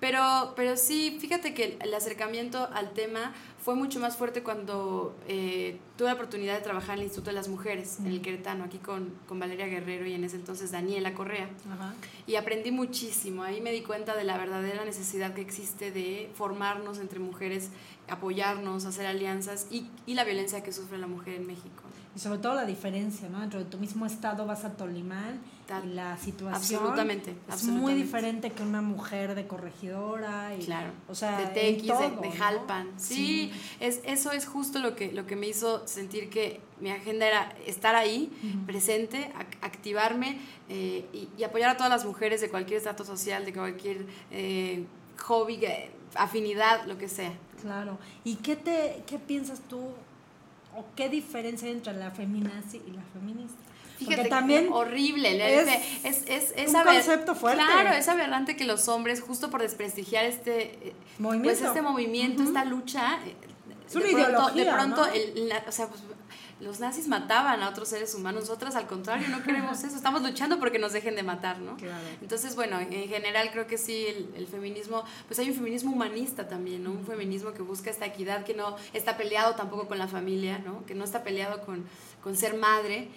Pero, pero sí, fíjate que el acercamiento al tema fue mucho más fuerte cuando eh, tuve la oportunidad de trabajar en el Instituto de las Mujeres, en el Queretano, aquí con, con Valeria Guerrero y en ese entonces Daniela Correa. Ajá. Y aprendí muchísimo. Ahí me di cuenta de la verdadera necesidad que existe de formarnos entre mujeres, apoyarnos, hacer alianzas y, y la violencia que sufre la mujer en México. Y sobre todo la diferencia, ¿no? Dentro de tu mismo estado vas a Tolimán Y la situación absolutamente, es muy diferente que una mujer de corregidora y Claro. o sea, de Tequis, de- todo, de, ¿no? Jalpan. Sí, Es, eso es justo lo que, lo que me hizo sentir que mi agenda era estar ahí, presente, ac- activarme eh, y, y apoyar a todas las mujeres de cualquier estrato social, de cualquier eh, hobby, eh, afinidad, lo que sea. Claro. ¿Y qué te qué piensas tú o qué diferencia hay entre la feminazi y la feminista? Fíjate que también horrible, es es, es, es, un aber- concepto fuerte. Claro, es aberrante que los hombres, justo por desprestigiar este eh, Movimiento. pues este movimiento, esta lucha, eh, Es una de pronto, ideología, de pronto ¿no? el- la- o sea, pues, los nazis mataban a otros seres humanos, nosotras al contrario no queremos eso, estamos luchando porque nos dejen de matar, ¿no? Claro. Entonces, bueno, en general creo que sí, el, el feminismo, pues hay un feminismo humanista también, ¿no? Un feminismo que busca esta equidad, que no está peleado tampoco con la familia, ¿no? Que no está peleado con, con ser madre,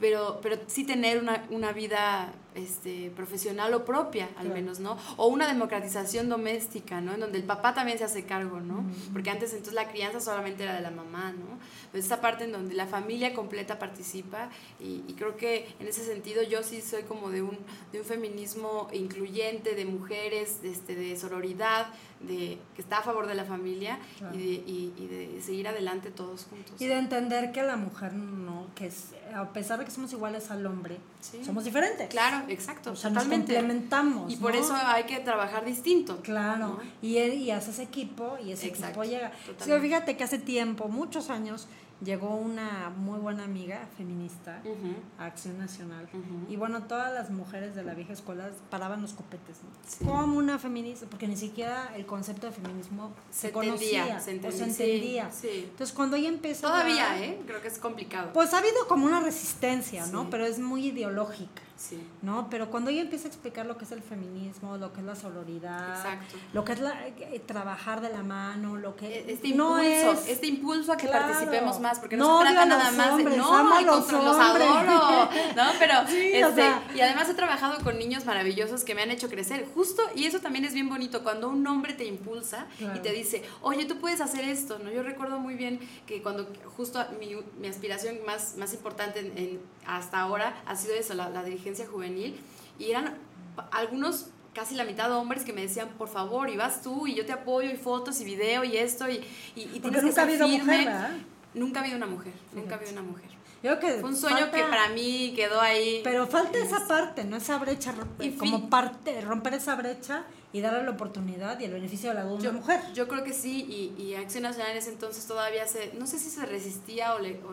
pero, pero sí tener una, una vida este, profesional o propia, al Claro. menos, ¿no? O una democratización doméstica, ¿no? En donde el papá también se hace cargo, ¿no? Porque antes entonces la crianza solamente era de la mamá, ¿no? Pues esta parte en donde la familia completa participa y, y creo que en ese sentido yo sí soy como de un, de un feminismo incluyente, de mujeres, de, este, de sororidad, de, que está a favor de la familia Claro. y, de, y, y de seguir adelante todos juntos. y de entender que la mujer no, que es, a pesar de que somos iguales al hombre, Sí. somos diferentes. Claro, exacto, O sea, nos totalmente. complementamos. Y por ¿no? eso hay que trabajar distinto. Claro, ¿no? y, y haces equipo y ese Exacto, equipo llega. Sí, totalmente. fíjate que hace tiempo, muchos años, llegó una muy buena amiga feminista a Acción Nacional. Y bueno, todas las mujeres de la vieja escuela paraban los copetes. ¿no? Sí. Como una feminista, porque ni siquiera el concepto de feminismo se, Se conocía entendía, se o entendía, se sí, entendía. sí. Entonces, cuando ella empezó. Todavía, ¿eh? Creo que es complicado. Pues ha habido como una resistencia, ¿no? Pero es muy ideológica. Sí. ¿no? Pero cuando ella empieza a explicar lo que es el feminismo, lo que es la sororidad, Exacto. lo que es la, eh, trabajar de la mano, lo que Este no impulso, es este impulso a que Claro. participemos más, porque no, No se trata nada más hombres, de no, los los adoro, ¿no? Pero [LAUGHS] Sí, o este, sea. y además he trabajado con niños maravillosos que me han hecho crecer, justo y eso también es bien bonito cuando un hombre te impulsa Claro. y te dice, "Oye, tú puedes hacer esto", ¿no? Yo recuerdo muy bien que cuando justo mi, mi aspiración más más importante en- en- hasta ahora ha sido eso, la, la dirigencia juvenil y eran algunos casi la mitad de hombres que me decían, por favor, y vas tú, y yo te apoyo, y fotos, y video, y esto, y, y, y tienes que ser firme. mujer. Nunca ha habido una mujer, nunca ha habido una mujer. Yo que Fue un sueño falta- que para mí quedó ahí. Pero falta esa parte, ¿no? Esa brecha, romper- Y como parte, romper esa brecha y darle la oportunidad y el beneficio de la yo, mujer. yo creo que sí, y, y Acción Nacional en ese entonces todavía se, no sé si se resistía o, le- o,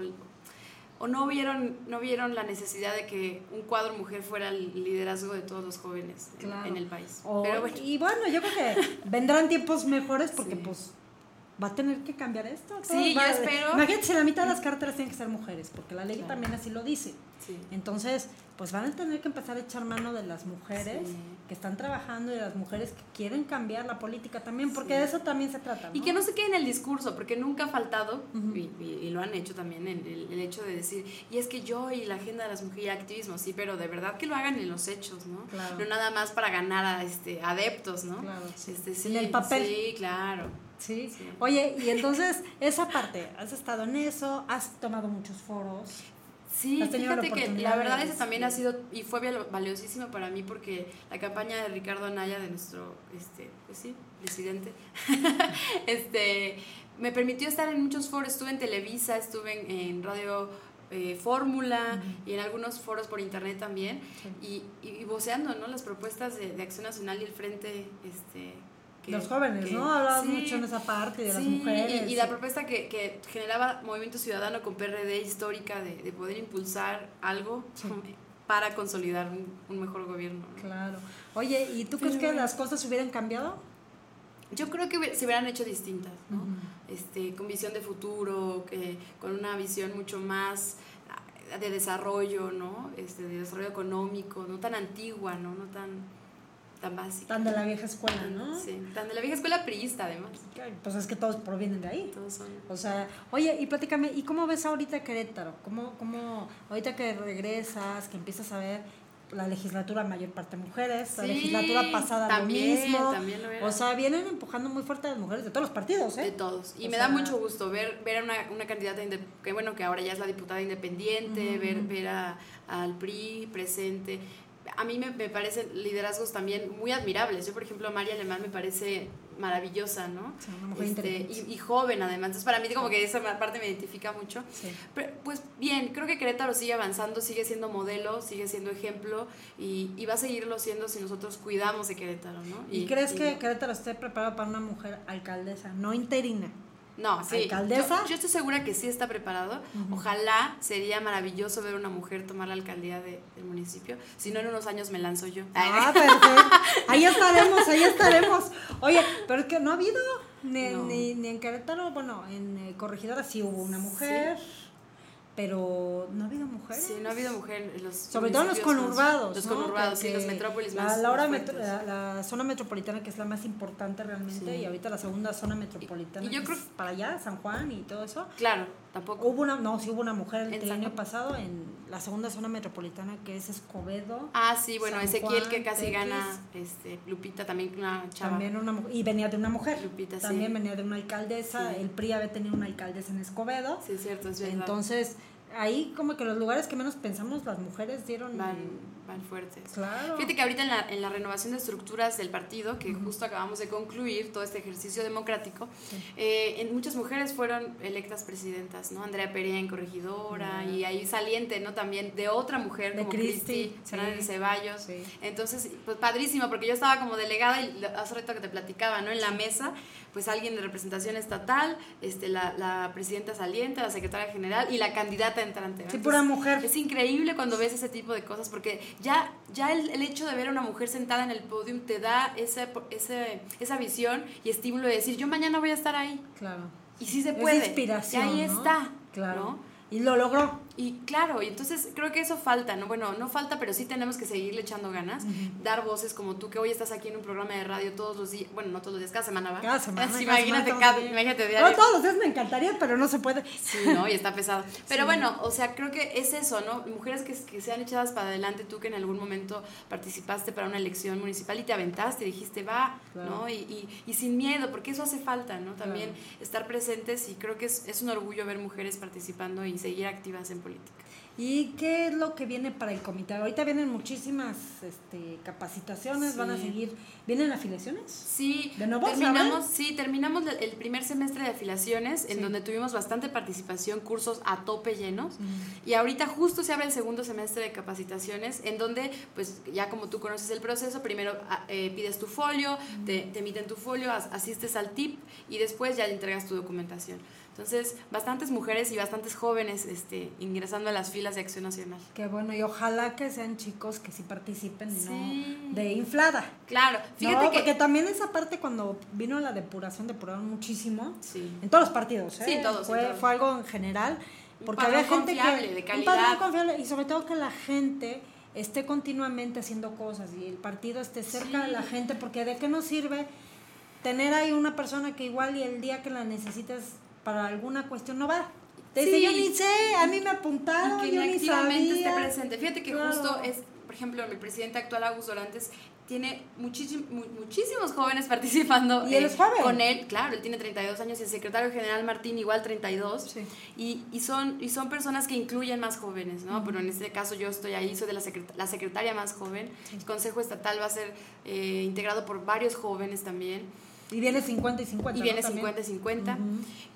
o no, vieron, no vieron la necesidad de que un cuadro mujer fuera el liderazgo de todos los jóvenes en- Claro. en el país. O- Pero bueno, Y bueno, yo creo que vendrán tiempos mejores porque Sí. pues va a tener que cambiar esto. Sí, yo espero. Imagínate si la mitad de las carteras tienen que ser mujeres, porque la ley Claro. también así lo dice. Sí. Entonces, pues van a tener que empezar a echar mano de las mujeres Sí. que están trabajando y de las mujeres que quieren cambiar la política también, porque Sí. de eso también se trata. Y que no se quede en el discurso, porque nunca ha faltado, y, y- y lo han hecho también, el, el hecho de decir, y es que yo y la agenda de las mujeres y el activismo, sí, pero de verdad que lo hagan en los hechos, ¿no? Claro. No nada más para ganar a este, adeptos, ¿no? Claro. Este, sí, En el papel. Sí, claro. Sí. Sí. Oye, y entonces, esa parte, has estado en eso, has tomado muchos foros. Sí, tenido la fíjate que la verdad eso también ha sido y fue val- valiosísimo para mí porque la campaña de Ricardo Anaya, de nuestro, este, pues sí, presidente, [LAUGHS] este, me permitió estar en muchos foros, estuve en Televisa, estuve en, en Radio eh, Fórmula y en algunos foros por internet también y, y, y voceando, ¿no? Las propuestas de, de Acción Nacional y el Frente, este... que- los jóvenes, que- ¿no? Hablabas sí. mucho en esa parte de las mujeres. Y, y la propuesta que, que generaba Movimiento Ciudadano con PRD histórica de, de poder impulsar algo Sí. para consolidar un, un mejor gobierno. ¿no? Claro. Oye, ¿y tú crees que las cosas hubieran cambiado? Yo creo que se hubieran hecho distintas, ¿no? este, con visión de futuro, que, con una visión mucho más ah, de desarrollo, ¿no? Este, de desarrollo económico, no tan antigua, ¿no? No tan, tan básica. Tan de la vieja escuela, ¿no? Sí, tan de la vieja escuela priista, además. Pues es que todos provienen de ahí. Todos son... O sea, oye, y platícame, ¿y cómo ves ahorita Querétaro? ¿Cómo, cómo ahorita que regresas, que empiezas a ver la legislatura mayor parte mujeres, la Sí, legislatura pasada también, lo mismo? también lo era. o sea, vienen empujando muy fuerte a las mujeres de todos los partidos, De ¿eh? todos. Y O me sea- da mucho gusto ver, ver a una, una candidata, que bueno, que ahora ya es la diputada independiente, ver, ver a- al PRI presente. A mí me, me parecen liderazgos también muy admirables. Yo, por ejemplo, María Alemán me parece maravillosa, ¿no? Sí, una mujer Este, y, y joven, además. Entonces, para mí, como que esa parte me identifica mucho. Sí. Pero, pues bien, creo que Querétaro sigue avanzando, sigue siendo modelo, sigue siendo ejemplo y, y va a seguirlo siendo si nosotros cuidamos de Querétaro, ¿no? ¿Y, crees que Querétaro esté preparado para una mujer alcaldesa, no interina? No, sí. ¿Alcaldesa? Yo, yo estoy segura que sí está preparado. Ojalá sería maravilloso ver una mujer tomar la alcaldía de- del municipio. Si no, en unos años me lanzo yo. Ah, [LAUGHS] perfecto. Ahí estaremos, ahí estaremos. Oye, pero es que no ha habido, ni, No. ni, ni en Querétaro, bueno, en eh, Corregidora sí hubo una mujer, pero no ha habido mujeres. Sí, no ha habido mujer en los Sobre todo en los conurbados. Los ¿no? conurbados, sí, los metrópolis la, más la, hora metro- la, la zona metropolitana, que es la más importante realmente, Sí. y ahorita la segunda zona metropolitana. Y- y yo creo- es para allá, San Juan y todo eso. Claro, tampoco. Hubo una, no, sí hubo una mujer el, año pasado en la segunda zona metropolitana, que es Escobedo. Ah, sí, bueno, San Ezequiel Juan, que casi gana, este, Lupita también una chava. También una y venía de una mujer. Lupita, sí. También venía de una alcaldesa. Sí. El PRI había tenido una alcaldesa en Escobedo. Sí, es cierto, es verdad. Entonces, ahí como que los lugares que menos pensamos, las mujeres dieron. van, van fuertes. Claro. Fíjate que ahorita en la, en la renovación de estructuras del partido, que justo acabamos de concluir todo este ejercicio democrático, eh, en muchas mujeres fueron electas presidentas, ¿no? Andrea Perea en corregidora y ahí saliente, ¿no? También de otra mujer De como Cristi, sí. Fernández de Ceballos. Sí. Entonces, pues padrísimo, porque yo estaba como delegada y hace rato que te platicaba, ¿no? En la mesa, pues alguien de representación estatal, este, la, la presidenta saliente, la secretaria general y la candidata entrante. ¿no? Sí, pura mujer. Es increíble cuando ves ese tipo de cosas, porque ya, ya el, el hecho de ver a una mujer sentada en el podium te da ese, ese, esa visión y estímulo de decir, yo mañana voy a estar ahí. Claro. Y sí se Es puede. inspiración. Y ahí ¿no? está. Claro. ¿no? Y lo logró. Y claro, y entonces creo que eso falta, ¿no? Bueno, no falta, pero sí tenemos que seguirle echando ganas, dar voces como tú, que hoy estás aquí en un programa de radio todos los días, bueno, no todos los días, cada semana, ¿va? Cada semana. [LAUGHS] Sí, cada imagínate, semana cada, imagínate No, diario. todos los días me encantaría, pero no se puede. Sí, ¿no? Y está pesado. [LAUGHS] Pero bueno, o sea, creo que es eso, ¿no? Mujeres que, que sean echadas para adelante, tú que en algún momento participaste para una elección municipal y te aventaste y dijiste, va, Claro. ¿no? Y, y, y sin miedo, porque eso hace falta, ¿no? También Claro. estar presentes y creo que es, es un orgullo ver mujeres participando y seguir activas en política. ¿Y qué es lo que viene para el comité? Ahorita vienen muchísimas este, capacitaciones, van a Sí. seguir. ¿Vienen afiliaciones? Sí, ¿De nuevo, terminamos, sí, terminamos el- primer semestre de afiliaciones en Sí. donde tuvimos bastante participación, cursos a tope llenos. Y ahorita justo se abre el segundo semestre de capacitaciones en donde, pues ya como tú conoces el proceso, primero ah, eh, pides tu folio, te, te emiten tu folio, as- asistes al TIP y después ya le entregas tu documentación. Entonces, bastantes mujeres y bastantes jóvenes este, ingresando a las filas de Acción Nacional. Qué bueno, y ojalá que sean chicos que sí participen Sí. no de inflada. Claro, fíjate No, que... porque también esa parte cuando vino la depuración, depuraron muchísimo. Sí. En todos los partidos, ¿eh? Sí, en todos, Fue, en todos. fue algo en general. Un Porque había gente confiable, que. de Un calidad. padrón confiable y sobre todo que la gente esté continuamente haciendo cosas y el partido esté cerca de la Sí. gente, porque de qué nos sirve tener ahí una persona que igual y el día que la necesitas para alguna cuestión no va. Te dice, Sí. yo ni sé, a mí me apuntaron, y que yo ni activamente esté sabía. presente. Fíjate que Claro. justo es, por ejemplo, el presidente actual, Augusto Dorantes, tiene muchísim- mu- muchísimos jóvenes [LAUGHS] participando Y él eh, es joven. con él. Claro, él tiene 32 años y el secretario general Martín igual 32. Sí. Y, y, son, y son personas que incluyen más jóvenes, ¿no? Pero en este caso yo estoy ahí, soy de la, secret- la secretaria más joven. El Consejo Estatal va a ser eh, integrado por varios jóvenes también. Y viene 50 y 50. Y ¿no? viene También. 50 y 50. Ujú.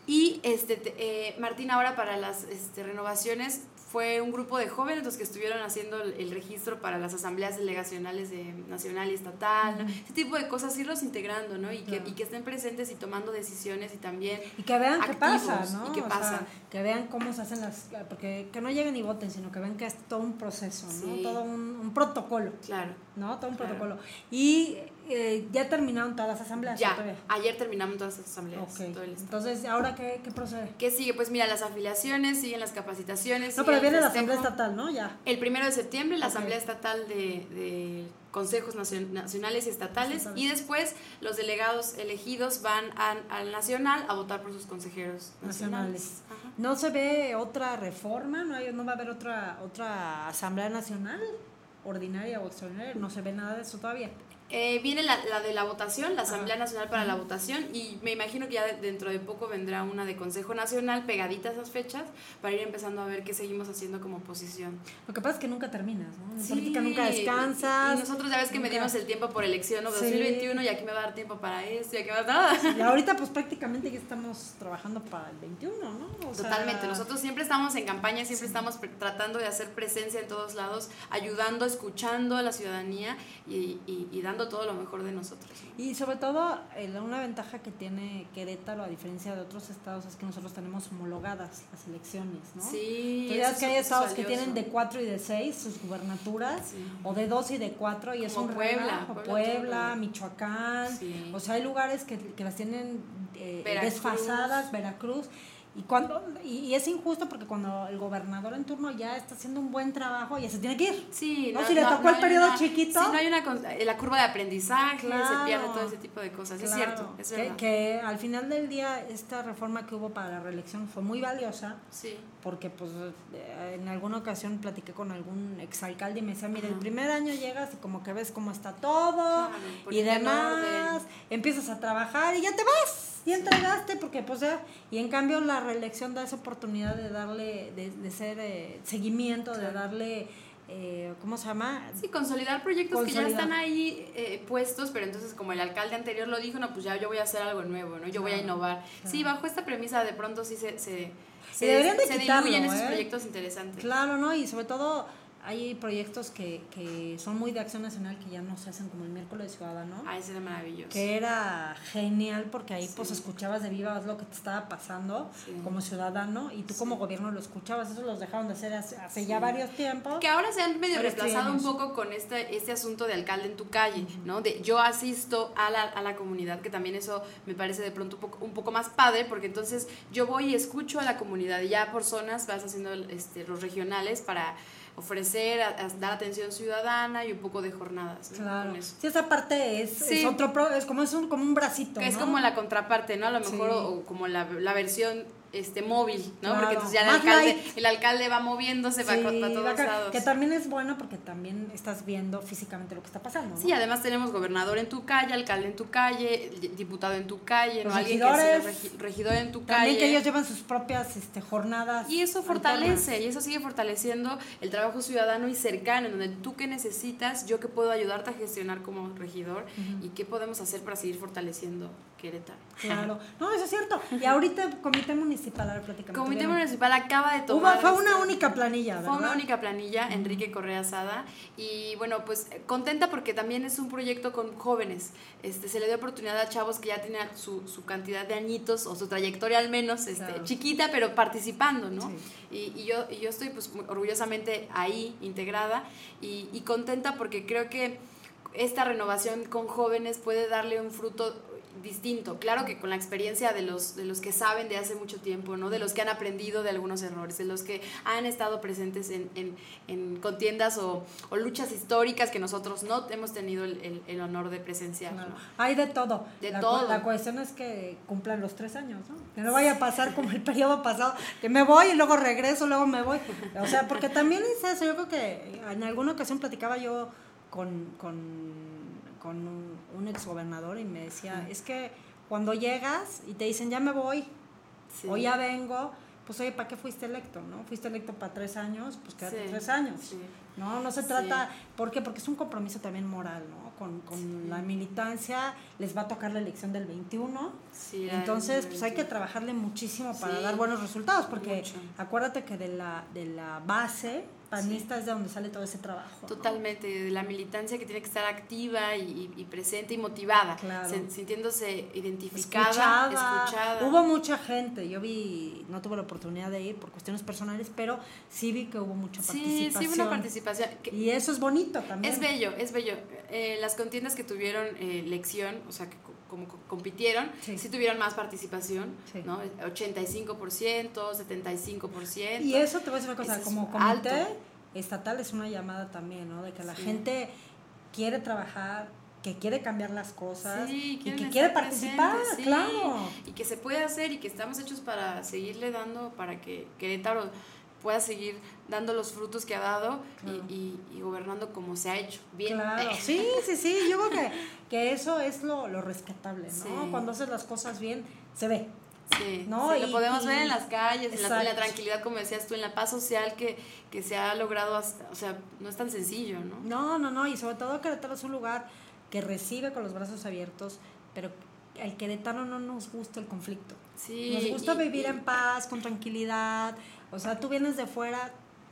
Y este, te- eh, Martín ahora para las este, renovaciones fue un grupo de jóvenes los que estuvieron haciendo el, el registro para las asambleas delegacionales de nacional y estatal, ¿no? ese tipo de cosas, irlos integrando, ¿no? Y que, y que estén presentes y tomando decisiones y también... Y que vean qué pasa, ¿no? y qué O pasa. sea, que vean cómo se hacen las... Porque que no lleguen y voten, sino que vean que es todo un proceso, ¿no? Sí. Todo un, un protocolo, Claro. ¿no? Todo un Claro. protocolo. Y eh, ya terminaron todas las asambleas. Ya, todavía? ayer terminamos todas las asambleas. Ok. todo el estado. Entonces, ¿ahora qué, qué procede? ¿Qué sigue? Pues mira, las afiliaciones, siguen las capacitaciones. No, pero viene la asamblea estatal, ¿no? Ya. El primero de septiembre, la. Asamblea Estatal de, de Consejos Nacion- Nacionales y Estatales, y después los delegados elegidos van al Nacional a votar por sus consejeros nacionales. Nacionales. ¿No se ve otra reforma? ¿No, hay, no va a haber otra, otra asamblea nacional? ¿Ordinaria o extraordinaria? No se ve nada de eso todavía. Eh, viene la, la de la votación, la Asamblea Nacional para la votación, y me imagino que ya de- dentro de poco vendrá una de Consejo Nacional pegadita a esas fechas para ir empezando a ver qué seguimos haciendo como oposición. Lo que pasa es que nunca terminas, ¿no? En Sí, política nunca descansas. Y nosotros ya ves que nunca- medimos el tiempo por elección, ¿no? Sí. 2021, y aquí me va a dar tiempo para esto, y aquí me va a dar... Y ahorita pues prácticamente ya estamos trabajando para el 21, ¿no? O sea, Totalmente, nosotros siempre estamos en campaña, siempre estamos tratando de hacer presencia en todos lados, ayudando, escuchando a la ciudadanía y, y- y dando todo lo mejor de nosotros. Y sobre todo, una ventaja que tiene Querétaro, a diferencia de otros estados, es que nosotros tenemos homologadas las elecciones, ¿no? Sí, que hay estados que tienen de 4 y de 6 sus gubernaturas, Sí. o de 2 y de 4, y es un Puebla. Puebla Puebla, Michoacán, Sí. o sea, hay lugares que, que las tienen eh, Veracruz. desfasadas, Veracruz. Y, cuando, y, es injusto porque cuando el gobernador en turno ya está haciendo un buen trabajo, ya se tiene que ir. Sí, No, si le tocó el hay periodo una- chiquito. Sí, no hay una. eh, La curva de aprendizaje, Claro. se pierde todo ese tipo de cosas. Es cierto, es que, verdad. que al final del día esta reforma que hubo para la reelección fue muy valiosa Sí. porque pues eh, en alguna ocasión platiqué con algún exalcalde y me decía, mira, el primer año llegas y como que ves cómo está todo Claro, y demás, empiezas a trabajar y ya te vas, ya entregaste porque pues ya, y en cambio la reelección da esa oportunidad de darle, de, de ser eh, seguimiento, de darle, eh, ¿cómo se llama? Sí, consolidar proyectos que ya están ahí eh, puestos, pero entonces como el alcalde anterior lo dijo, no, pues ya yo voy a hacer algo nuevo, ¿no? Yo voy a innovar. claro. Sí, bajo esta premisa de pronto sí se, se, se, deberían de se quitarlo, diluyen esos ¿eh? proyectos interesantes. Claro, ¿no? Y sobre todo hay proyectos que, que son muy de acción nacional que ya no se hacen como el miércoles ciudadano. Ah, ese era maravilloso. que era genial porque ahí pues escuchabas de viva lo que te estaba pasando Sí. como ciudadano y tú como gobierno lo escuchabas, eso los dejaron de hacer hace, hace ya varios tiempos. Que ahora se han medio reemplazado un poco con este, este asunto de alcalde en tu calle, ¿no? De yo asisto a la, a la comunidad, que también eso me parece de pronto un poco, un poco más padre, porque entonces yo voy y escucho a la comunidad y ya por zonas vas haciendo este, los regionales para ofrecer, a- a dar atención ciudadana y un poco de jornadas. ¿no? Claro. Sí, esa parte es, Sí. es otro pro- es como es un como un bracito, Que es como la contraparte, ¿no? A lo mejor, Sí. o, o como la, la versión este móvil, ¿no? Claro. Porque entonces ya el alcalde, el alcalde va moviéndose Sí, para todos acá, lados. que también es bueno porque también estás viendo físicamente lo que está pasando, ¿no? Sí, además tenemos gobernador en tu calle, alcalde en tu calle, diputado en tu calle, Los ¿no? alguien que regidores. regi- regidor en tu También calle. que ellos llevan sus propias este, jornadas. Y eso alternas. fortalece, y eso sigue fortaleciendo el trabajo ciudadano y cercano, en donde tú qué necesitas, yo que puedo ayudarte a gestionar como regidor y qué podemos hacer para seguir fortaleciendo Querétaro. Claro, no, eso es cierto. Y ahorita el comité municipal, a ver, platícame. Comité municipal acaba de Hubo- tomar... fue una este, única planilla, ¿verdad? Fue una única planilla, Enrique Correa Sada, y bueno, pues contenta porque también es un proyecto con jóvenes. Este, se le dio oportunidad a chavos que ya tenían su, su cantidad de añitos o su trayectoria al menos, este, Claro. chiquita, pero participando, ¿no? Sí. Y, y yo, y yo estoy pues orgullosamente ahí, integrada, y, y contenta porque creo que esta renovación con jóvenes puede darle un fruto distinto. Claro que con la experiencia de los, de los que saben de hace mucho tiempo, ¿no? De los que han aprendido de algunos errores, de los que han estado presentes en, en, en contiendas o, o luchas históricas que nosotros no hemos tenido el, el- el honor de presenciar. Hay de todo. De la, todo. La cuestión es que cumplan los tres años, ¿no? Que no vaya a pasar como el [LAUGHS] periodo pasado, que me voy y luego regreso, luego me voy. O sea, porque también es eso. Yo creo que en alguna ocasión platicaba yo con, con, con un, un exgobernador y me decía, es que cuando llegas y te dicen, ya me voy, Sí. o ya vengo, pues oye, ¿para qué fuiste electo? ¿No? Fuiste electo para tres años, pues quédate Sí, tres años. sí. No, no se Sí. trata, ¿por qué? Porque es un compromiso también moral, ¿no? Con, con Sí. la militancia les va a tocar la elección del 21. Sí, era Entonces, pues hay que 21. trabajarle muchísimo para Sí, dar buenos resultados, porque mucho. acuérdate que de la, de la base panista es de donde sale todo ese trabajo. ¿no? Totalmente, de la militancia que tiene que estar activa y, y presente y motivada, Claro. sintiéndose identificada, escuchada. Hubo mucha gente, yo vi, no tuve la oportunidad de ir por cuestiones personales, pero sí vi que hubo mucha Sí, participación. sí, hubo una participación. que- Y eso es bonito también. Es bello, es bello. Eh, las contiendas que tuvieron eh, elección, o sea, que como co- compitieron, Sí. sí. tuvieron más participación, Sí. ¿no? 85%, 75%. Y eso te voy a decir una cosa, Eso como comité alto. estatal es una llamada también, ¿no? De que la Sí. gente quiere trabajar, que quiere cambiar las cosas Sí, y que quiere participar, sí. claro. Y que se puede hacer y que estamos hechos para seguirle dando, para que Querétaro pueda seguir dando los frutos que ha dado y- Claro. y, y gobernando como se ha hecho. Bien. Claro, [LAUGHS] sí, sí, sí, yo creo que, que eso es lo, lo rescatable, ¿no? Sí. Cuando haces las cosas bien, se ve. Sí, ¿no? sí, Y- lo podemos ver en las calles, en la, en la Exacto. tranquilidad, como decías tú, en la paz social que, que se ha logrado, hasta- o sea, no es tan sencillo, ¿no? No, no, no, y sobre todo Querétaro es un lugar que recibe con los brazos abiertos, pero al queretano no nos gusta el conflicto. Sí, Nos gusta y- vivir y- en paz, con tranquilidad. O sea, tú vienes de fuera,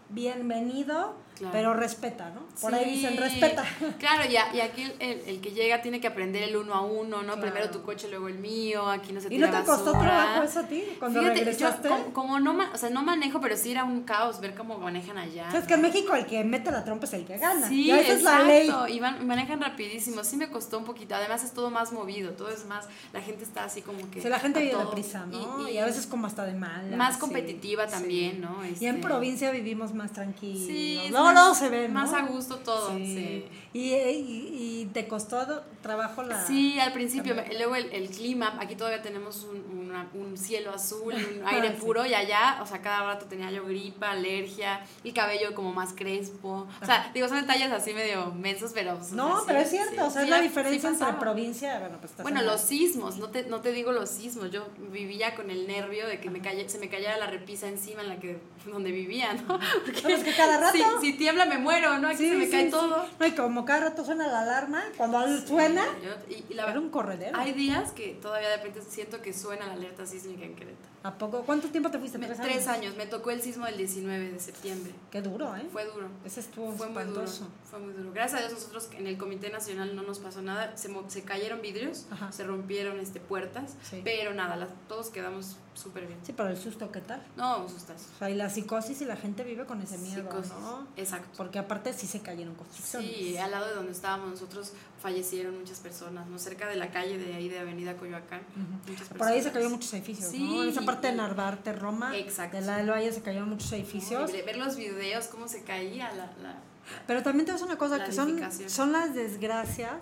bienvenido, Claro. pero respeta, ¿no? Por ahí dicen respeta. [LAUGHS] Claro, y, a- y aquí el, el- el que llega tiene que aprender el uno a uno, ¿no? Claro. Primero tu coche, luego el mío, aquí no se ¿Y no te costó trabajo eso a ti cuando Fíjate, yo regresaste? como, como no, o sea, no manejo, pero sí era un caos ver cómo manejan allá. Sabes que en México el que mete la trompa es el que gana. Sí, y esa es la ley. y van- manejan rapidísimo. Sí me costó un poquito. Además es todo más movido, todo es más, la gente está así como que Sí, la gente vive deprisa, ¿no? Y, Y, a veces como hasta de mala. más sí, competitiva sí. también, ¿no? Y en Este, provincia vivimos más tranquilos. Sí, luego se ve, ¿no? más a gusto todo, Sí. sí. Y, y, y te costó trabajo la... Sí, al principio, luego el, el clima, aquí todavía tenemos un, una- un cielo azul, un [LAUGHS] aire Ah, Sí. puro y allá, o sea, cada rato tenía yo gripa, alergia, el cabello como más crespo. O sea, digo, son detalles así medio mensos, pero... pues, No, sí, pero es cierto, sí, o sea, es la diferencia entre provincia, bueno, pues Bueno, los sismos, no te, no te digo los sismos, yo vivía con el nervio de que me se me cayera la repisa encima en la que donde vivía, ¿no? [LAUGHS] Porque No, es que cada rato- Si, si tiembla me muero, ¿no? Aquí Sí, se me cae todo. No, y como cada rato suena la alarma, cuando suena, Yo- y, y la era un corredero. Hay días que todavía de repente siento que suena la alerta sísmica en Querétaro. ¿A poco? ¿Cuánto tiempo te fuiste? Me- ¿Tres, Tres años. Me tocó el sismo del 19 de septiembre. Qué duro, ¿eh? Fue duro. Ese estuvo Fue muy duro. Fue muy duro. Gracias a Dios nosotros en el Comité Nacional no nos pasó nada. Se, se cayeron vidrios, Ajá. se rompieron este, puertas, Sí. pero nada, las- todos quedamos súper bien. Sí, pero el susto, ¿qué tal? No, un sustazo. O sea, y la psicosis y la gente vive con ese miedo, Psicosis. ¿no? Exacto. Porque aparte sí se cayeron construcciones. Sí, al lado de donde estábamos nosotros fallecieron muchas personas, ¿no? Cerca de la calle de ahí de Avenida Coyoacán. muchas Por ahí se cayeron muchos edificios, Sí, ¿no? En esa parte de Narvarte, Roma, Exacto. de la del Valle se cayeron muchos edificios. Ver los videos, cómo se caía la... la- Pero también te decir una cosa, La que son, son las desgracias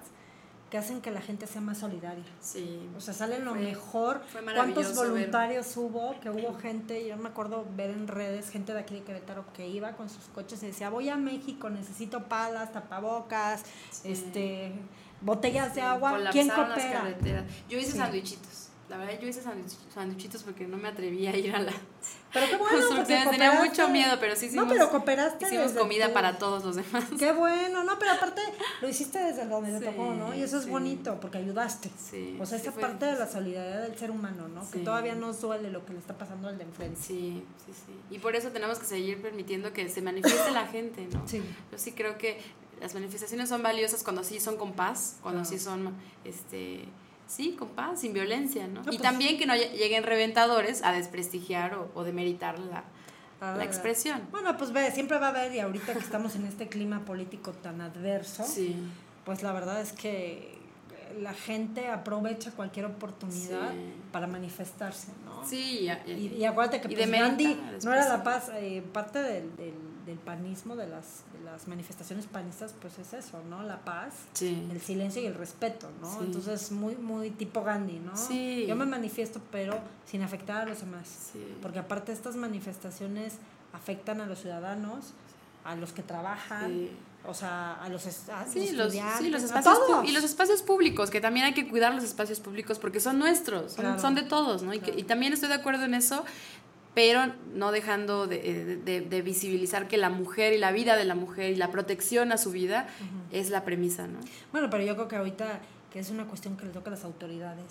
que hacen que la gente sea más solidaria. Sí. O sea, sale lo Fue- mejor. fue ¿Cuántos ver. voluntarios hubo? Que hubo gente, yo me acuerdo ver en redes, gente de aquí de Querétaro que iba con sus coches y decía, voy a México, necesito palas, tapabocas, Sí. este botellas de agua. ¿Quién coopera? Yo hice Sí. sándwichitos. La verdad, yo hice sándwichitos porque no me atrevía a ir a la, Pero qué bueno. pues, Tenía mucho miedo, pero sí hicimos, No, pero cooperaste. hicimos comida tu- para todos los demás. Qué bueno, no, pero aparte lo hiciste desde donde te Sí, tocó, ¿no? Y eso es sí. bonito, porque ayudaste. Sí, O sea, esa parte de la solidaridad del ser humano, ¿no? Que todavía nos duele lo que le está pasando al de enfrente. Sí, sí, sí. Y por eso tenemos que seguir permitiendo que se manifieste la gente, ¿no? Sí. Yo sí creo que las manifestaciones son valiosas cuando sí son con paz, cuando Claro. sí son, este, sí, con paz, sin violencia, ¿no? No, y pues- también que no lle- lleguen reventadores a desprestigiar o, o demeritar la, Ah, la expresión. Bueno, pues ve, siempre va a haber, y ahorita que estamos en este clima político tan adverso, Sí, pues la verdad es que la gente aprovecha cualquier oportunidad Sí. para manifestarse, ¿no? sí. y- y- Y, y acuérdate que pues, Gandhi no era la paz, eh, parte del, del, del panismo, de las, de las manifestaciones panistas, pues es eso, ¿no? La paz, Sí. el silencio y el respeto, ¿no? Sí. Entonces, muy, muy tipo Gandhi, ¿no? Sí. Yo me manifiesto, pero sin afectar a los demás. Sí. Porque aparte estas manifestaciones afectan a los ciudadanos, a los que trabajan, o sea, a los, a Sí, los sí, espacios y los espacios públicos, que también hay que cuidar los espacios públicos porque son nuestros, son, Claro. son de todos, ¿no? Y, que- y también estoy de acuerdo en eso, pero no dejando de, de- de- visibilizar que la mujer y la vida de la mujer y la protección a su vida es la premisa, ¿no? Bueno, pero yo creo que ahorita que es una cuestión que le toca a las autoridades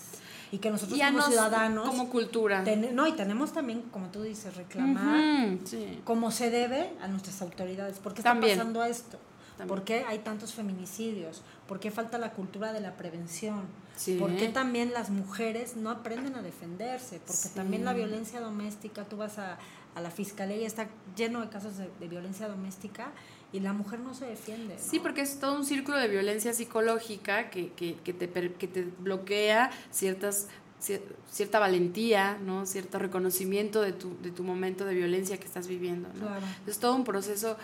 y que nosotros Y como nos- ciudadanos como cultura. ten- no y tenemos también como tú dices reclamar sí. como se debe a nuestras autoridades ¿por qué está pasando esto? También. ¿por qué hay tantos feminicidios? ¿por qué falta la cultura de la prevención? Sí. ¿por qué también las mujeres no aprenden a defenderse? porque Sí. también la violencia doméstica tú vas a, a la fiscalía y está lleno de casos de, de violencia doméstica y la mujer no se defiende Sí, ¿no? porque es todo un círculo de violencia psicológica que, que, que, te, que te bloquea ciertas cier- cierta valentía, ¿no? cierto reconocimiento de tu, de tu momento de violencia que estás viviendo. ¿no? Claro. Es todo un proceso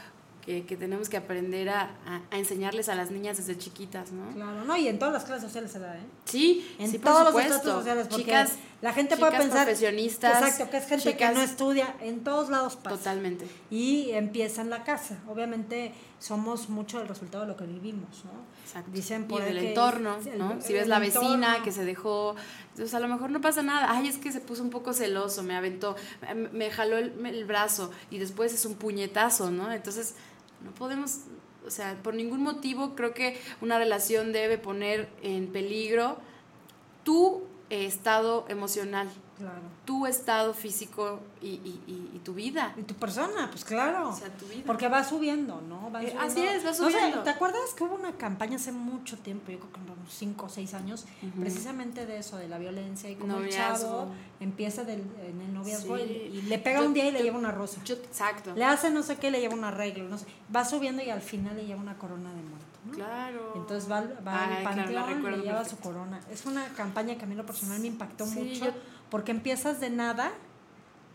que, que tenemos que aprender a, a- a enseñarles a las niñas desde chiquitas, ¿no? Claro, no, y en todas las clases sociales se da, ¿eh? Sí, En sí, por todos los supuesto. estratos sociales, porque chicas, la gente puede pensar. profesionistas, Exacto, que es gente chicas- que no estudia, en todos lados pasa. Totalmente. Y empieza en la casa. Obviamente somos mucho el resultado de lo que vivimos, ¿no? Exacto. Dicen y por ahí del entorno, es ¿no? el Si ves la vecina que se dejó, entonces a lo mejor no pasa nada. Ay, es que se puso un poco celoso, me aventó, me, me jaló el, el brazo y después es un puñetazo, ¿no? Entonces, no podemos, o sea, por ningún motivo creo que una relación debe poner en peligro tu eh, estado emocional, Claro. tu estado físico y, y- y- y tu vida. Y tu persona, pues claro. O sea, tu vida. Porque va subiendo, ¿no? Va Eh, subiendo. así es, va No sé, subiendo. ¿Te acuerdas que hubo una campaña hace mucho tiempo, yo creo que unos 5 o 6 años, precisamente de eso, de la violencia y cómo el chavo empieza del, en el noviazgo Sí. y, y le pega Yo- un día y le lleva una rosa. Yo, exacto. Le hace no sé qué, le lleva un arreglo, no sé. Va subiendo y al final le lleva una corona de muerto. ¿no? Claro. Entonces va, al- va Ay, al claro, panteón, recuerdo le lleva perfecto. su corona. Es una campaña que a mí lo personal me impactó Sí, mucho porque empiezas de nada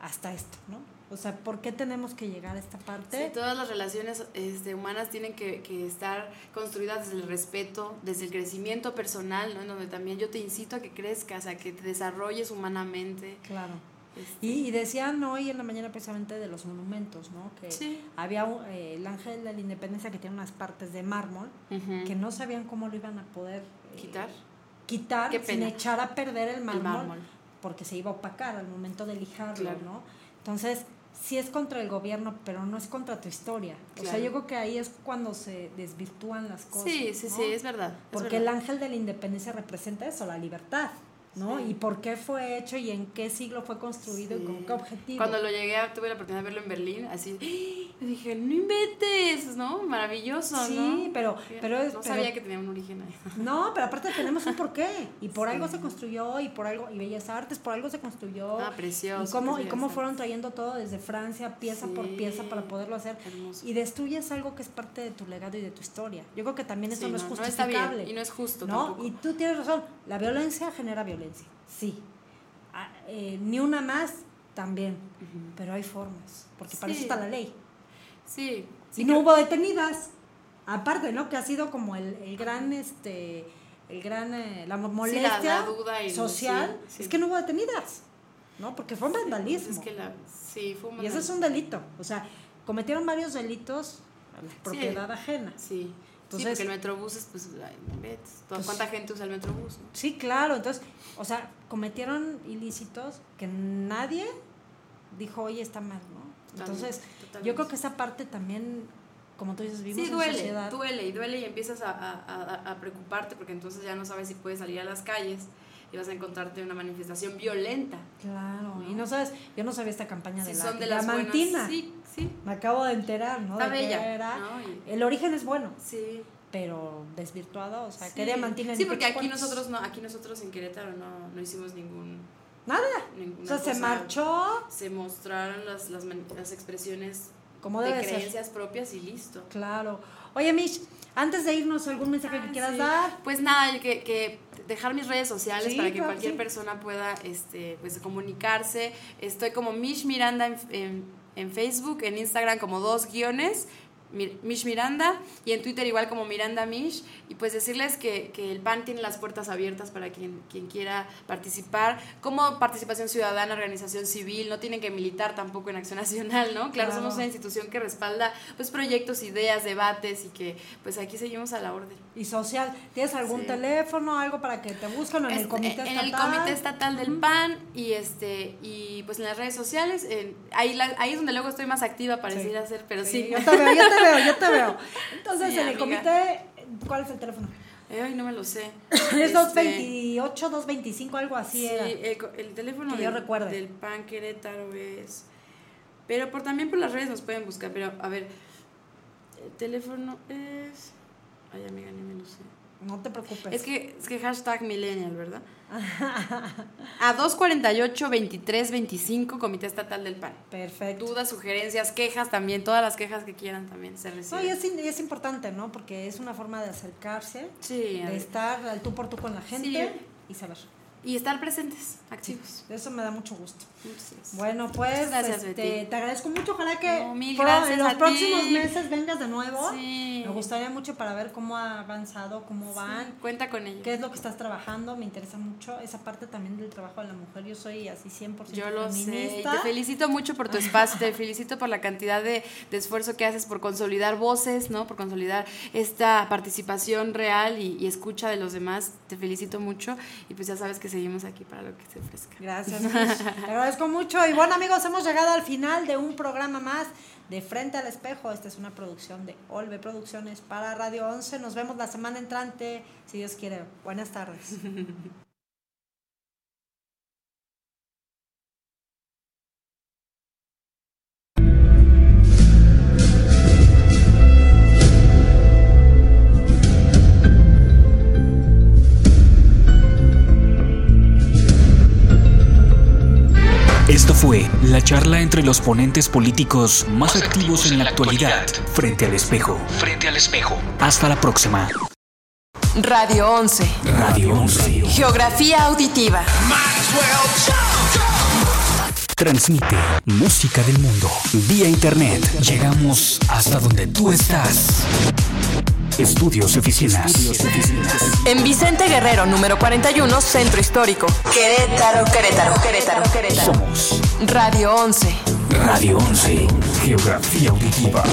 hasta esto, ¿no? O sea, ¿por qué tenemos que llegar a esta parte? Sí, todas las relaciones este, humanas tienen que, que estar construidas desde el respeto, desde el crecimiento personal, ¿no? En donde también yo te incito a que crezcas, a que te desarrolles humanamente. Claro. Este, Y, y decían hoy en la mañana precisamente de los monumentos, ¿no? Que Sí. había un- eh, el ángel de la independencia que tiene unas partes de mármol que no sabían cómo lo iban a poder eh, quitar quitar sin echar a perder el mármol, mármol. Porque se iba a opacar al momento de lijarlo, Claro. ¿no? Entonces, sí es contra el gobierno, pero no es contra tu historia. O sea, yo creo que ahí es cuando se desvirtúan las cosas. Sí, sí, ¿no? sí, es verdad. es Porque el ángel de la independencia representa eso, la libertad, ¿no? Sí. Y por qué fue hecho y en qué siglo fue construido y Sí. con qué objetivo. Cuando lo llegué, tuve la oportunidad de verlo en Berlín, así, ¡Ah! dije, no inventes, ¿no? Maravilloso, ¿no? Sí, pero- pero No pero- sabía que tenía un origen ahí. [LAUGHS] No, pero aparte tenemos un porqué. Y por Sí. algo se construyó, y por algo, y Bellas Artes, por algo se construyó. Ah, precioso, Y cómo, y cómo fueron trayendo todo desde Francia, pieza por Sí. pieza, para poderlo hacer. Hermoso. Y destruyes algo que es parte de tu legado y de tu historia. Yo creo que también eso Sí, no, es no, no está justificable. bien, y no es justo ¿no? tampoco. Y tú tienes razón. La violencia genera violencia. Sí. Ah, eh, ni una más, también. Pero hay formas. Porque para eso está la ley. Sí. sí y no creo- hubo detenidas. Aparte, ¿no? Que ha sido como el, el gran, este, el gran, eh, la molestia la duda y- social. Es que no hubo detenidas, ¿no? Porque fue un vandalismo. Es que la, sí, fue un y eso es un delito. O sea, cometieron varios delitos a la propiedad ajena. Sí. Entonces- sí, porque el metrobús es, pues, ay, Pues- ¿cuánta gente usa el metrobús? no? Sí, claro. Entonces, o sea, cometieron ilícitos que nadie dijo, oye, está mal, ¿no? Entonces, totalmente. yo creo que esa parte también, como tú dices, vivimos Sí, en duele, sociedad. duele y duele y empiezas a, a- a- a preocuparte porque entonces ya no sabes si puedes salir a las calles y vas a encontrarte una manifestación violenta. Claro, y no sabes, yo no sabía esta campaña de la son de las diamantina. buenas. Sí, sí, Me acabo de enterar, ¿no? Está de bella, era. ¿no? Y- El origen es bueno, sí. pero desvirtuado, o sea. ¿qué diamantina Sí, porque aquí nosotros no, aquí nosotros en Querétaro no, no hicimos ningún Nada. O sea, se marchó Se mostraron las, las, las expresiones como de ser. creencias propias y listo. Claro. Oye, Mish, antes de irnos, ¿algún mensaje que Ah, quieras sí. dar? Pues nada, que, que dejar mis redes sociales Sí, para que claro, cualquier sí. persona pueda este, pues, comunicarse. Estoy como Mish Miranda en, en- en Facebook, en Instagram como dos guiones, Mish Miranda, y en Twitter igual como Miranda Mish. Y pues decirles que, que el PAN tiene las puertas abiertas para quien, quien quiera participar, como participación ciudadana, organización civil, no tienen que militar tampoco en Acción Nacional, ¿no? Claro, Claro. somos una institución que respalda pues proyectos, ideas, debates y que pues aquí seguimos a la orden. Y social. ¿Tienes algún Sí. teléfono, algo para que te busquen en el comité en estatal? el comité estatal del PAN y este y pues en las redes sociales en- ahí la- ahí es donde luego estoy más activa pareciera Sí. ser pero Sí, yo te veo, yo te veo. Entonces, Sí, en el amiga. comité, ¿cuál es el teléfono? ay no me lo sé [LAUGHS] Es Este, 228, 225, algo así sí, era. el, teléfono Que yo del, recuerde. del PAN Querétaro es pero por también por las redes nos pueden buscar pero a ver el teléfono es ay amiga ni me lo sé No te preocupes. Es que, es que hashtag millennial, ¿verdad? [LAUGHS] A 248 23 25 Comité Estatal del PAN. Perfecto. Dudas, sugerencias, quejas también, todas las quejas que quieran también se No, y reciben. es, in- y es importante, ¿no? Porque es una forma de acercarse, Sí, de estar al tú por tú con la gente y saber. Y estar presentes, activos. Eso me da mucho gusto. Bueno, pues gracias, este, te agradezco mucho. Ojalá que No, mil en los próximos ti. meses vengas de nuevo. Sí. Me gustaría mucho para ver cómo ha avanzado, cómo van. Sí, cuenta con ello. ¿Qué es lo que estás trabajando? Me interesa mucho esa parte también del trabajo de la mujer. Yo soy así 100% Yo lo sé. Y feminista. te felicito mucho por tu espacio, te felicito por la cantidad de, de esfuerzo que haces por consolidar voces, ¿no? Por consolidar esta participación real y, y escucha de los demás. Te felicito mucho y pues ya sabes que seguimos aquí para lo que se ofrezca. Gracias. [LAUGHS] Te agradezco mucho. Y bueno, amigos, hemos llegado al final de un programa más de Frente al Espejo. Esta es una producción de Olve Producciones para Radio 11. Nos vemos la semana entrante, si Dios quiere. Buenas tardes. [LAUGHS] fue la charla entre los ponentes políticos más activos en la actualidad, frente al espejo. Frente al espejo. Hasta la próxima. Radio 11. Radio 11. Geografía auditiva. Transmite música del mundo vía internet. Llegamos hasta donde tú estás. Estudios y oficinas. En Vicente Guerrero, número 41, Centro Histórico. Querétaro, Querétaro, Querétaro, Querétaro. Somos Radio 11. Radio 11. Geografía auditiva.